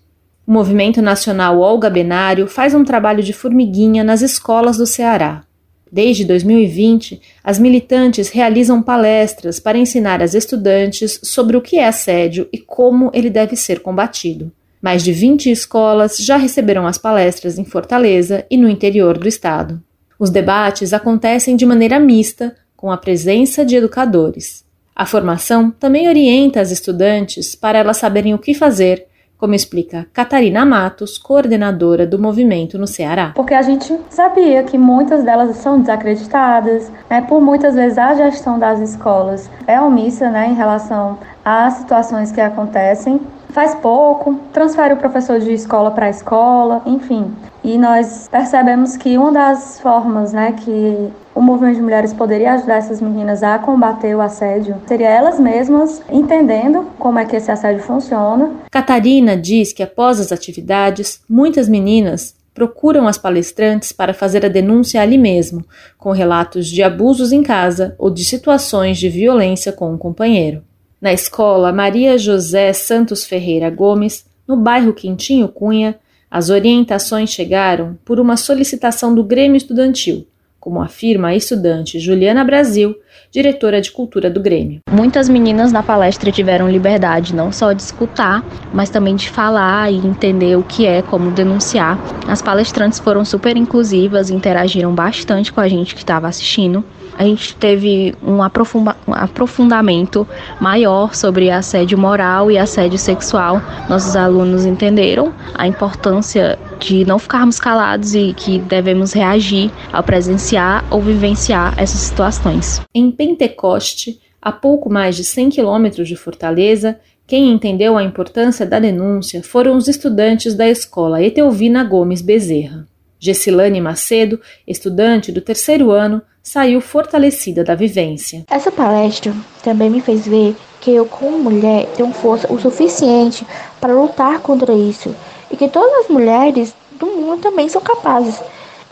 O Movimento Nacional Olga Benário faz um trabalho de formiguinha nas escolas do Ceará. Desde 2020, as militantes realizam palestras para ensinar as estudantes sobre o que é assédio e como ele deve ser combatido. Mais de 20 escolas já receberam as palestras em Fortaleza e no interior do estado. Os debates acontecem de maneira mista, com a presença de educadores. A formação também orienta as estudantes para elas saberem o que fazer, como explica Catarina Matos, coordenadora do movimento no Ceará. Porque a gente sabia que muitas delas são desacreditadas, né, por muitas vezes a gestão das escolas é omissa né, em relação às situações que acontecem faz pouco, transfere o professor de escola para escola, enfim. E nós percebemos que uma das formas né, que o movimento de mulheres poderia ajudar essas meninas a combater o assédio seria elas mesmas entendendo como é que esse assédio funciona. Catarina diz que após as atividades, muitas meninas procuram as palestrantes para fazer a denúncia ali mesmo, com relatos de abusos em casa ou de situações de violência com um companheiro. Na escola Maria José Santos Ferreira Gomes, no bairro Quintinho Cunha, as orientações chegaram por uma solicitação do Grêmio Estudantil, como afirma a estudante Juliana Brasil, diretora de cultura do Grêmio. Muitas meninas na palestra tiveram liberdade não só de escutar, mas também de falar e entender o que é, como denunciar. As palestrantes foram super inclusivas, interagiram bastante com a gente que estava assistindo a gente teve um, aprofunda um aprofundamento maior sobre assédio moral e assédio sexual. Nossos alunos entenderam a importância de não ficarmos calados e que devemos reagir ao presenciar ou vivenciar essas situações. Em Pentecoste, a pouco mais de 100 quilômetros de Fortaleza, quem entendeu a importância da denúncia foram os estudantes da escola Etelvina Gomes Bezerra. Gessilane Macedo, estudante do terceiro ano, saiu fortalecida da vivência. Essa palestra também me fez ver que eu, como mulher, tenho força o suficiente para lutar contra isso e que todas as mulheres do mundo também são capazes.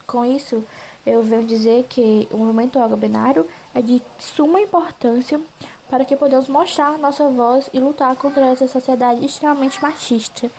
Com isso, eu venho dizer que o movimento agrobinário é de suma importância para que podemos mostrar nossa voz e lutar contra essa sociedade extremamente machista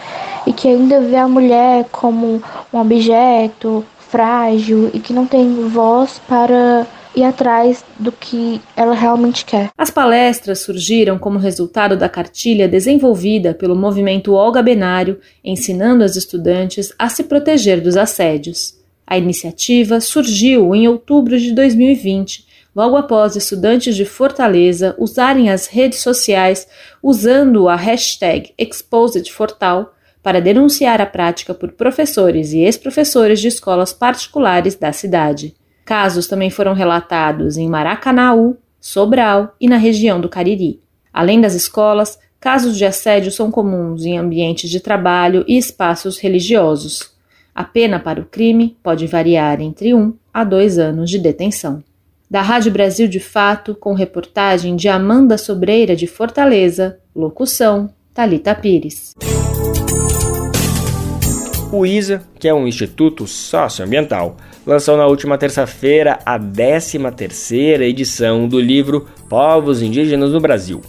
e que ainda vê a mulher como um objeto frágil e que não tem voz para ir atrás do que ela realmente quer. As palestras surgiram como resultado da cartilha desenvolvida pelo movimento Olga Benário, ensinando as estudantes a se proteger dos assédios. A iniciativa surgiu em outubro de 2020, logo após estudantes de Fortaleza usarem as redes sociais usando a hashtag ExposedFortal para denunciar a prática por professores e ex-professores de escolas particulares da cidade. Casos também foram relatados em Maracanaú, Sobral e na região do Cariri. Além das escolas, casos de assédio são comuns em ambientes de trabalho e espaços religiosos. A pena para o crime pode variar entre um a dois anos de detenção. Da Rádio Brasil de Fato, com reportagem de Amanda Sobreira de Fortaleza, locução Talita Pires. O ISA, que é um instituto socioambiental, lançou na última terça-feira a 13ª edição do livro Povos Indígenas no Brasil.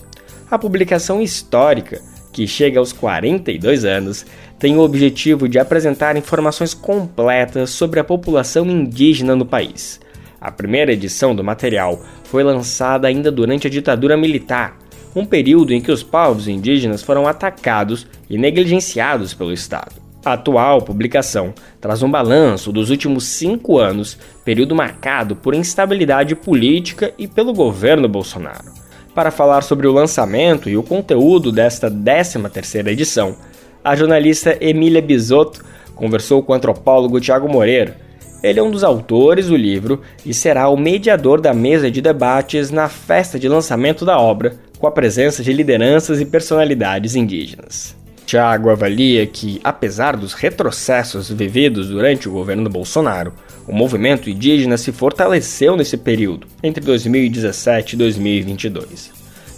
A publicação histórica, que chega aos 42 anos, tem o objetivo de apresentar informações completas sobre a população indígena no país. A primeira edição do material foi lançada ainda durante a ditadura militar, um período em que os povos indígenas foram atacados e negligenciados pelo Estado. A atual publicação traz um balanço dos últimos cinco anos, período marcado por instabilidade política e pelo governo Bolsonaro. Para falar sobre o lançamento e o conteúdo desta 13ª edição, a jornalista Emília Bisotto conversou com o antropólogo Tiago Moreira. Ele é um dos autores do livro e será o mediador da mesa de debates na festa de lançamento da obra, com a presença de lideranças e personalidades indígenas. Tiago avalia que, apesar dos retrocessos vividos durante o governo Bolsonaro, o movimento indígena se fortaleceu nesse período, entre 2017 e 2022.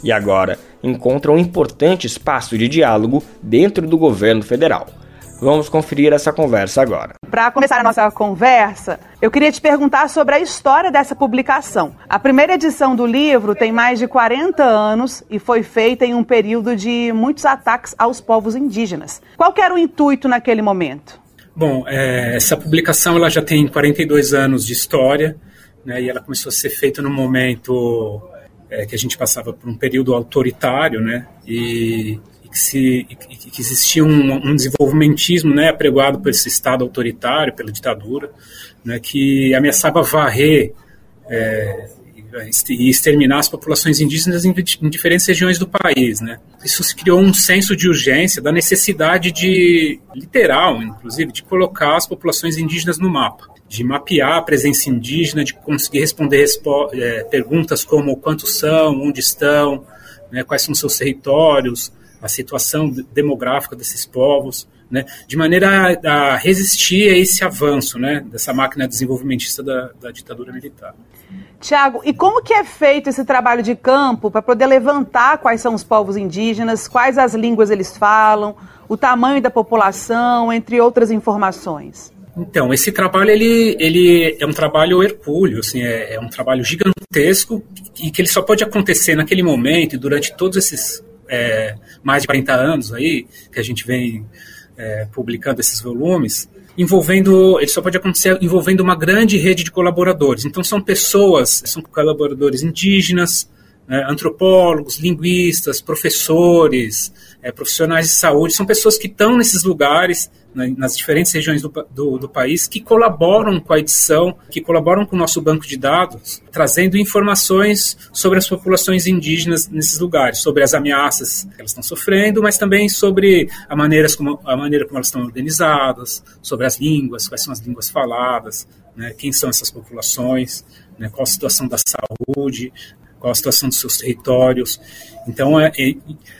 E agora encontra um importante espaço de diálogo dentro do governo federal Vamos conferir essa conversa agora. Para começar a nossa conversa, eu queria te perguntar sobre a história dessa publicação. A primeira edição do livro tem mais de 40 anos e foi feita em um período de muitos ataques aos povos indígenas. Qual era o intuito naquele momento? Bom, é, essa publicação ela já tem 42 anos de história né, e ela começou a ser feita no momento é, que a gente passava por um período autoritário, né? E que, se, que existia um, um desenvolvimentismo né, apregoado por esse Estado autoritário, pela ditadura, né, que ameaçava varrer é, e exterminar as populações indígenas em, em, diferentes regiões do país. Né. Isso criou um senso de urgência, da necessidade de, literal, inclusive, de colocar as populações indígenas no mapa de mapear a presença indígena, de conseguir responder é, perguntas como quantos são, onde estão, né, quais são seus territórios, a situação demográfica desses povos, né, de maneira a, a, resistir a esse avanço né, dessa máquina desenvolvimentista da, da ditadura militar. Tiago, e como que é feito esse trabalho de campo para poder levantar quais são os povos indígenas, quais as línguas eles falam, o tamanho da população, entre outras informações? Então, esse trabalho ele, ele é um trabalho hercúleo, assim, é, é um trabalho gigantesco e que ele só pode acontecer naquele momento e durante todos esses é, mais de 40 anos aí, que a gente vem é, publicando esses volumes, envolvendo, ele só pode acontecer envolvendo uma grande rede de colaboradores. Então são pessoas, são colaboradores indígenas, né, antropólogos, linguistas, professores, é, profissionais de saúde, são pessoas que estão nesses lugares, né, nas diferentes regiões do, do, do, país, que colaboram com a edição, que colaboram com o nosso banco de dados, trazendo informações sobre as populações indígenas nesses lugares, sobre as ameaças que elas estão sofrendo, mas também sobre a maneira como, a maneira como elas estão organizadas, sobre as línguas, quais são as línguas faladas, né, quem são essas populações, né, qual a situação da saúde, qual a situação dos seus territórios. Então, é, é,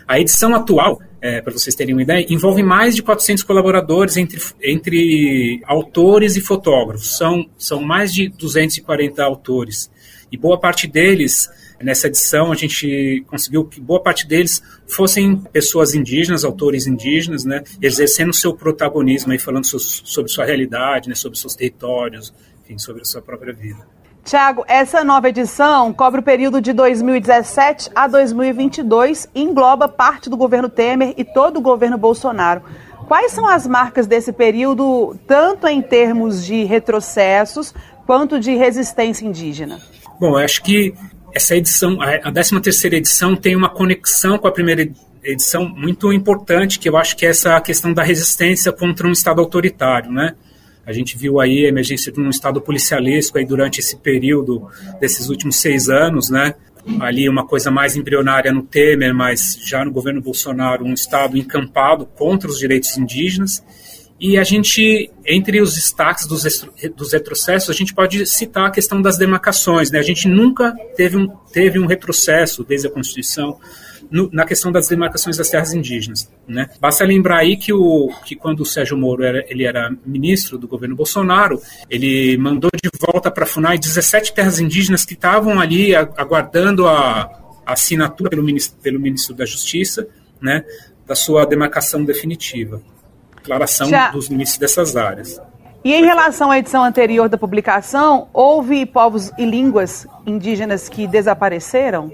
a edição atual, é, para vocês terem uma ideia, envolve mais de 400 colaboradores entre, entre autores e fotógrafos. São, são mais de 240 autores. E boa parte deles, nessa edição, a gente conseguiu que boa parte deles fossem pessoas indígenas, autores indígenas, né, exercendo seu protagonismo e falando so, sobre sua realidade, né, sobre seus territórios, enfim, sobre a sua própria vida. Tiago, essa nova edição cobre o período de 2017 a 2022 e engloba parte do governo Temer e todo o governo Bolsonaro. Quais são as marcas desse período, tanto em termos de retrocessos quanto de resistência indígena? Bom, acho que essa edição, a 13 terceira edição, tem uma conexão com a primeira edição muito importante, que eu acho que é essa questão da resistência contra um Estado autoritário, né? A gente viu aí a emergência de um estado policialesco aí durante esse período desses últimos seis anos, né? Ali uma coisa mais embrionária no Temer, mas já no governo Bolsonaro um estado encampado contra os direitos indígenas. E a gente, entre os destaques dos, dos retrocessos, a gente pode citar a questão das demarcações. Né? A gente nunca teve um, teve um retrocesso desde a Constituição no, na questão das demarcações das terras indígenas. Né? Basta lembrar aí que, o, que quando o Sérgio Moro era, ele era ministro do governo Bolsonaro, ele mandou de volta para a FUNAI 17 terras indígenas que estavam ali aguardando a, a assinatura pelo ministro, pelo ministro da Justiça né, da sua demarcação definitiva. declaração Já. dos limites dessas áreas. E em relação à edição anterior da publicação, houve povos e línguas indígenas que desapareceram?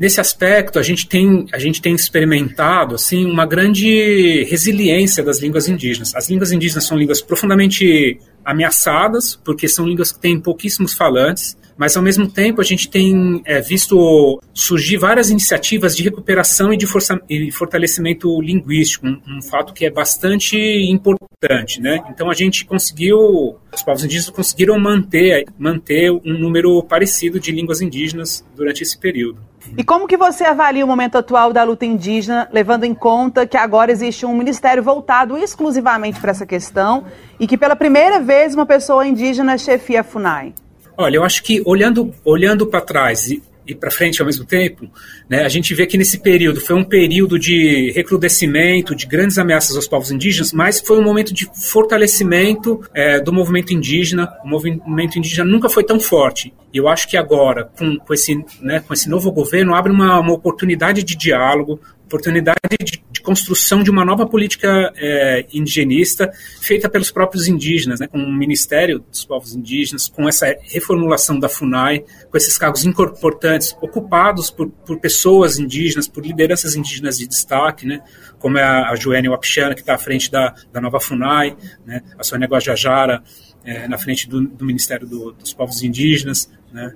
Nesse aspecto, a gente tem, a gente tem experimentado assim uma grande resiliência das línguas indígenas. As línguas indígenas são línguas profundamente ameaçadas, porque são línguas que têm pouquíssimos falantes, mas ao mesmo tempo a gente tem é, visto surgir várias iniciativas de recuperação e de força, e fortalecimento linguístico, um, um, fato que é bastante importante, né? Então a gente conseguiu, os povos indígenas conseguiram manter, manter um número parecido de línguas indígenas durante esse período. E como que você avalia o momento atual da luta indígena, levando em conta que agora existe um ministério voltado exclusivamente para essa questão e que pela primeira vez uma pessoa indígena chefia a FUNAI? Olha, eu acho que olhando, olhando para trás e, e para frente ao mesmo tempo, né, a gente vê que nesse período foi um período de recrudescimento, de grandes ameaças aos povos indígenas, mas foi um momento de fortalecimento é, do movimento indígena. O movimento indígena nunca foi tão forte. E eu acho que agora, com, com, esse, né, com esse novo governo, abre uma, uma oportunidade de diálogo, oportunidade de, construção de uma nova política é, indigenista feita pelos próprios indígenas, né, com o Ministério dos Povos Indígenas, com essa reformulação da FUNAI, com esses cargos importantes ocupados por, por pessoas indígenas, por lideranças indígenas de destaque, né, como é a, a Joênia Wapichana, que está à frente da, da nova FUNAI, né, a Sônia Guajajara, é, na frente do, do Ministério do, dos Povos Indígenas, né,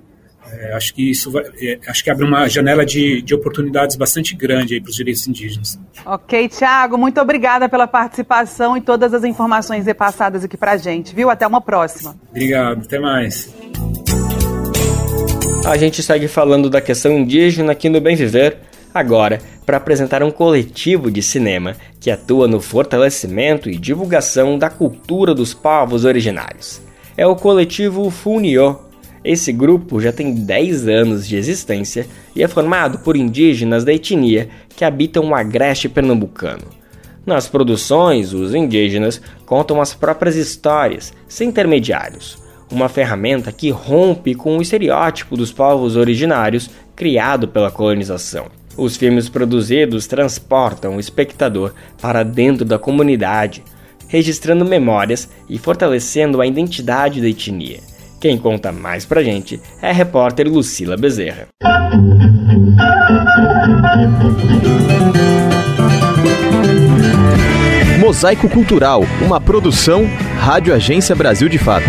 é, acho que isso vai, é, acho que abre uma janela de, de oportunidades bastante grande para os direitos indígenas. Ok, Tiago, muito obrigada pela participação e todas as informações repassadas aqui para a gente, viu? Até uma próxima. Obrigado, até mais. A gente segue falando da questão indígena aqui no Bem Viver, agora para apresentar um coletivo de cinema que atua no fortalecimento e divulgação da cultura dos povos originários. É o coletivo Funio, esse grupo já tem 10 anos de existência e é formado por indígenas da etnia que habitam o agreste pernambucano. Nas produções, os indígenas contam as próprias histórias, sem intermediários, uma ferramenta que rompe com o estereótipo dos povos originários criado pela colonização. Os filmes produzidos transportam o espectador para dentro da comunidade, registrando memórias e fortalecendo a identidade da etnia. Quem conta mais pra gente é a repórter Lucila Bezerra. Mosaico Cultural, uma produção Rádio Agência Brasil de Fato.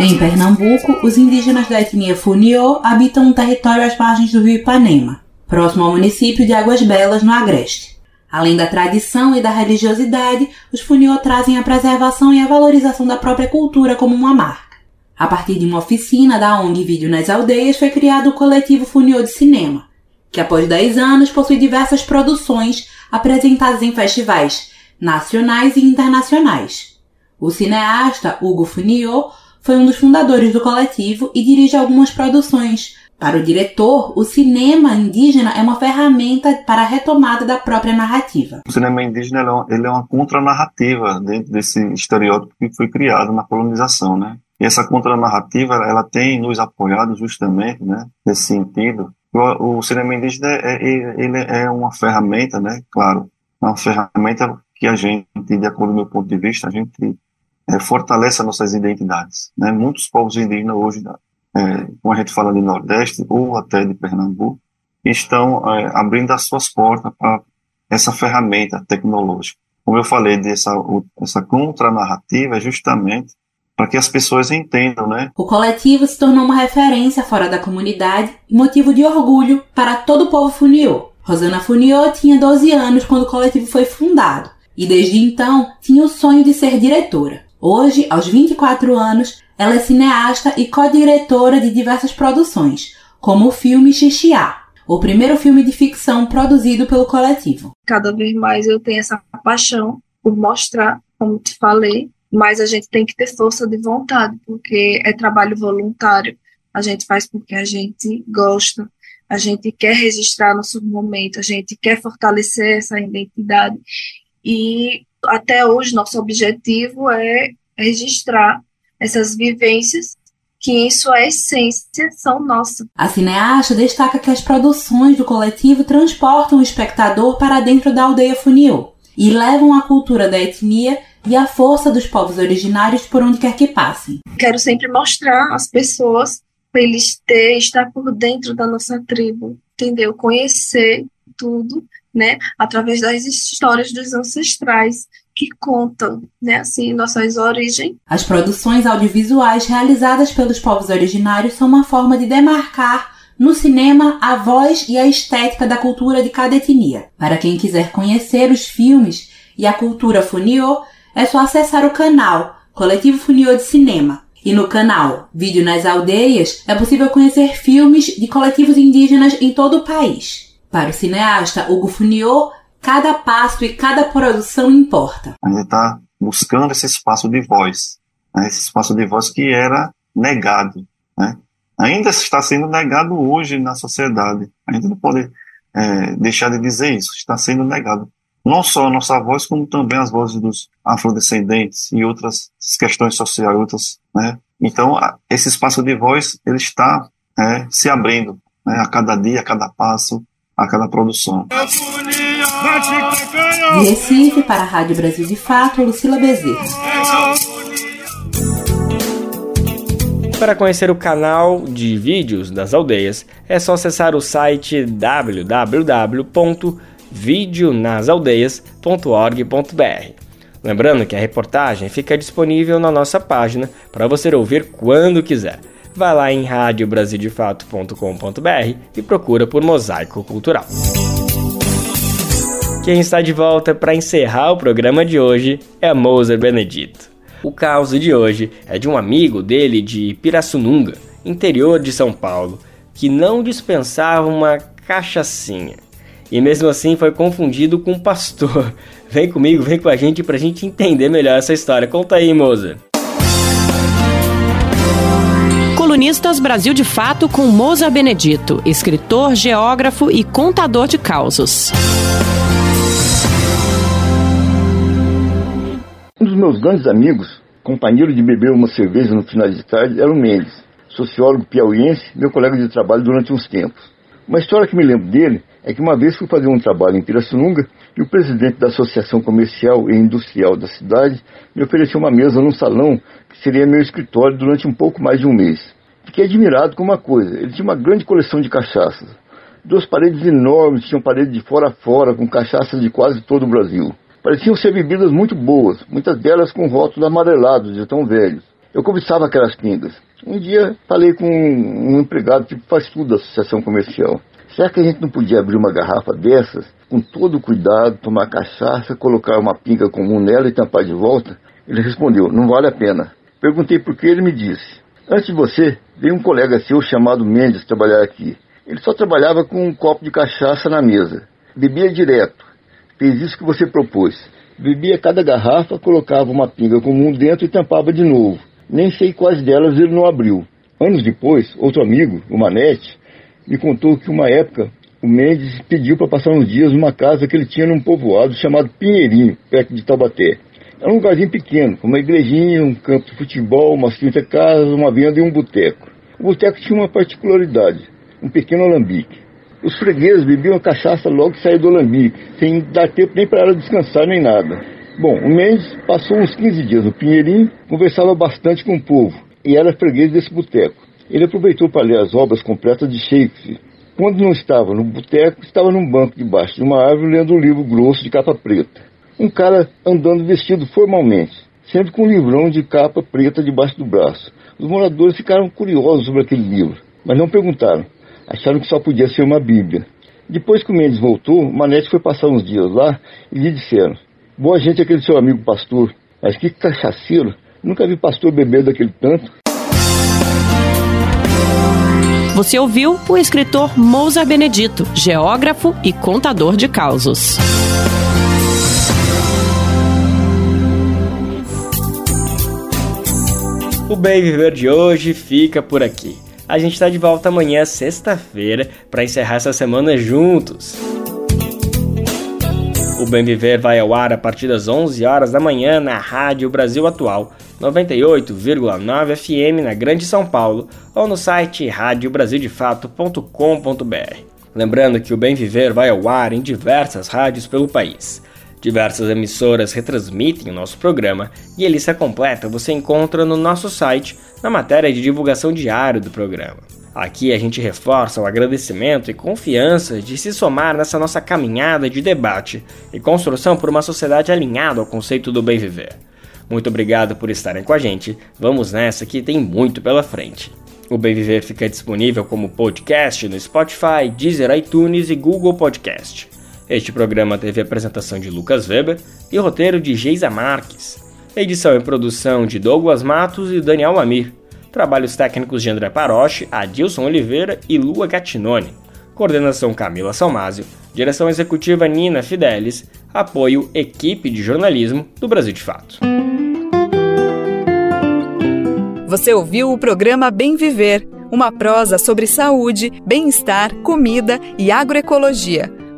Em Pernambuco, os indígenas da etnia Funiô habitam um território às margens do rio Ipanema, próximo ao município de Águas Belas, no Agreste. Além da tradição e da religiosidade, os Funiô trazem a preservação e a valorização da própria cultura como uma marca. A partir de uma oficina da ONG Vídeo nas Aldeias foi criado o coletivo Funiô de Cinema, que após 10 anos possui diversas produções apresentadas em festivais nacionais e internacionais. O cineasta Hugo Funiô foi um dos fundadores do coletivo e dirige algumas produções, para o diretor, o cinema indígena é uma ferramenta para a retomada da própria narrativa. O cinema indígena ele é uma contranarrativa dentro desse estereótipo que foi criado na colonização, né? E essa contranarrativa ela tem nos apoiado justamente, né, nesse sentido. O, o cinema indígena é, é, ele é uma ferramenta, né? Claro, é uma ferramenta que a gente, de acordo com o meu ponto de vista, a gente é, fortalece as nossas identidades. Né? Muitos povos indígenas hoje é, como a gente fala de Nordeste ou até de Pernambuco, estão é, abrindo as suas portas para essa ferramenta tecnológica. Como eu falei dessa essa contranarrativa é justamente para que as pessoas entendam, né? O coletivo se tornou uma referência fora da comunidade e motivo de orgulho para todo o povo funiô. Rosana Funiô tinha 12 anos quando o coletivo foi fundado e desde então tinha o sonho de ser diretora. Hoje, aos 24 anos, ela é cineasta e co-diretora de diversas produções, como o filme Xixiá, o primeiro filme de ficção produzido pelo coletivo. Cada vez mais eu tenho essa paixão por mostrar, como te falei, mas a gente tem que ter força de vontade, porque é trabalho voluntário. A gente faz porque a gente gosta, a gente quer registrar nosso momento, a gente quer fortalecer essa identidade. E até hoje nosso objetivo é registrar essas vivências que em sua essência são nossas. A cineasta destaca que as produções do coletivo transportam o espectador para dentro da aldeia Funil e levam a cultura da etnia e a força dos povos originários por onde quer que passem. Quero sempre mostrar às pessoas para eles ter, estar por dentro da nossa tribo, entendeu? Conhecer tudo, né? Através das histórias dos ancestrais que contam, né, assim, nossas origens. As produções audiovisuais realizadas pelos povos originários são uma forma de demarcar no cinema a voz e a estética da cultura de cada etnia. Para quem quiser conhecer os filmes e a cultura Funiô, é só acessar o canal Coletivo Funiô de Cinema. E no canal Vídeo nas Aldeias é possível conhecer filmes de coletivos indígenas em todo o país. Para o cineasta Hugo Funiô, cada passo e cada produção importa. A gente está buscando esse espaço de voz, né? esse espaço de voz que era negado, né? ainda está sendo negado hoje na sociedade. A gente não pode é, deixar de dizer isso, está sendo negado. Não só a nossa voz, como também as vozes dos afrodescendentes e outras questões sociais, outras, né? Então, esse espaço de voz, ele está é, se abrindo né? a cada dia, a cada passo, a cada produção. De Recife, para a Rádio Brasil de Fato, Lucila Bezerra. Para conhecer o canal de vídeos das aldeias, é só acessar o site www.videonasaldeias.org.br. Lembrando que a reportagem fica disponível na nossa página para você ouvir quando quiser. Vai lá em radiobrasildefato.com.br e procura por Mosaico Cultural. Quem está de volta para encerrar o programa de hoje é Moser Benedito. O caso de hoje é de um amigo dele de Pirassununga, interior de São Paulo, que não dispensava uma cachaçinha. E mesmo assim foi confundido com um pastor. Vem comigo, vem com a gente pra gente entender melhor essa história. Conta aí, Moza. Colunistas Brasil de Fato com Moza Benedito, escritor, geógrafo e contador de causos. Um dos meus grandes amigos, companheiro de beber uma cerveja no final de tarde, era o Mendes, sociólogo piauiense, meu colega de trabalho durante uns tempos. Uma história que me lembro dele é que uma vez fui fazer um trabalho em Pirassununga e o presidente da Associação Comercial e Industrial da cidade me ofereceu uma mesa num salão que seria meu escritório durante um pouco mais de um mês. Fiquei admirado com uma coisa, ele tinha uma grande coleção de cachaças. Duas paredes enormes, tinham parede de fora a fora, com cachaças de quase todo o Brasil. Pareciam ser bebidas muito boas, muitas delas com rótulos amarelados de tão velhos. Eu cobiçava aquelas pingas. Um dia falei com um empregado que faz tudo da associação comercial. Será que a gente não podia abrir uma garrafa dessas, com todo cuidado, tomar cachaça, colocar uma pinga comum nela e tampar de volta? Ele respondeu, não vale a pena. Perguntei por que ele me disse. Antes de você, veio um colega seu chamado Mendes trabalhar aqui. Ele só trabalhava com um copo de cachaça na mesa. Bebia direto fez isso que você propôs. Bebia cada garrafa, colocava uma pinga comum dentro e tampava de novo. Nem sei quais delas ele não abriu. Anos depois, outro amigo, o Manete, me contou que uma época o Mendes pediu para passar uns dias numa casa que ele tinha num povoado chamado Pinheirinho, perto de Taubaté. Era um lugarzinho pequeno, com uma igrejinha, um campo de futebol, umas 30 casas, uma venda e um boteco. O boteco tinha uma particularidade, um pequeno alambique. Os fregueses bebiam a cachaça logo que saía do alambique, sem dar tempo nem para ela descansar nem nada. Bom, o Mendes passou uns 15 dias no Pinheirinho, conversava bastante com o povo e era freguês desse boteco. Ele aproveitou para ler as obras completas de Shakespeare. Quando não estava no boteco, estava num banco debaixo de uma árvore lendo um livro grosso de capa preta. Um cara andando vestido formalmente, sempre com um livrão de capa preta debaixo do braço. Os moradores ficaram curiosos sobre aquele livro, mas não perguntaram acharam que só podia ser uma Bíblia. Depois que o Mendes voltou, Manete foi passar uns dias lá e lhe disseram: Boa gente aquele seu amigo pastor, mas que cachaceiro, nunca vi pastor beber daquele tanto. Você ouviu o escritor Mousa Benedito, geógrafo e contador de causos. O Bem Viver de hoje fica por aqui. A gente está de volta amanhã, sexta-feira, para encerrar essa semana juntos. O Bem Viver vai ao ar a partir das 11 horas da manhã na Rádio Brasil Atual 98,9 FM na Grande São Paulo ou no site radiobrasildefato.com.br. Lembrando que o Bem Viver vai ao ar em diversas rádios pelo país. Diversas emissoras retransmitem o nosso programa e a lista completa você encontra no nosso site na matéria de divulgação diário do programa. Aqui a gente reforça o agradecimento e confiança de se somar nessa nossa caminhada de debate e construção por uma sociedade alinhada ao conceito do bem viver. Muito obrigado por estarem com a gente. Vamos nessa que tem muito pela frente. O Bem Viver fica disponível como podcast no Spotify, Deezer, iTunes e Google Podcast. Este programa teve apresentação de Lucas Weber e roteiro de Geisa Marques. Edição e produção de Douglas Matos e Daniel Amir. Trabalhos técnicos de André Paroche, Adilson Oliveira e Lua Gattinone. Coordenação Camila Salmásio. Direção executiva Nina Fidelis. Apoio Equipe de Jornalismo do Brasil de Fato. Você ouviu o programa Bem Viver, uma prosa sobre saúde, bem-estar, comida e agroecologia.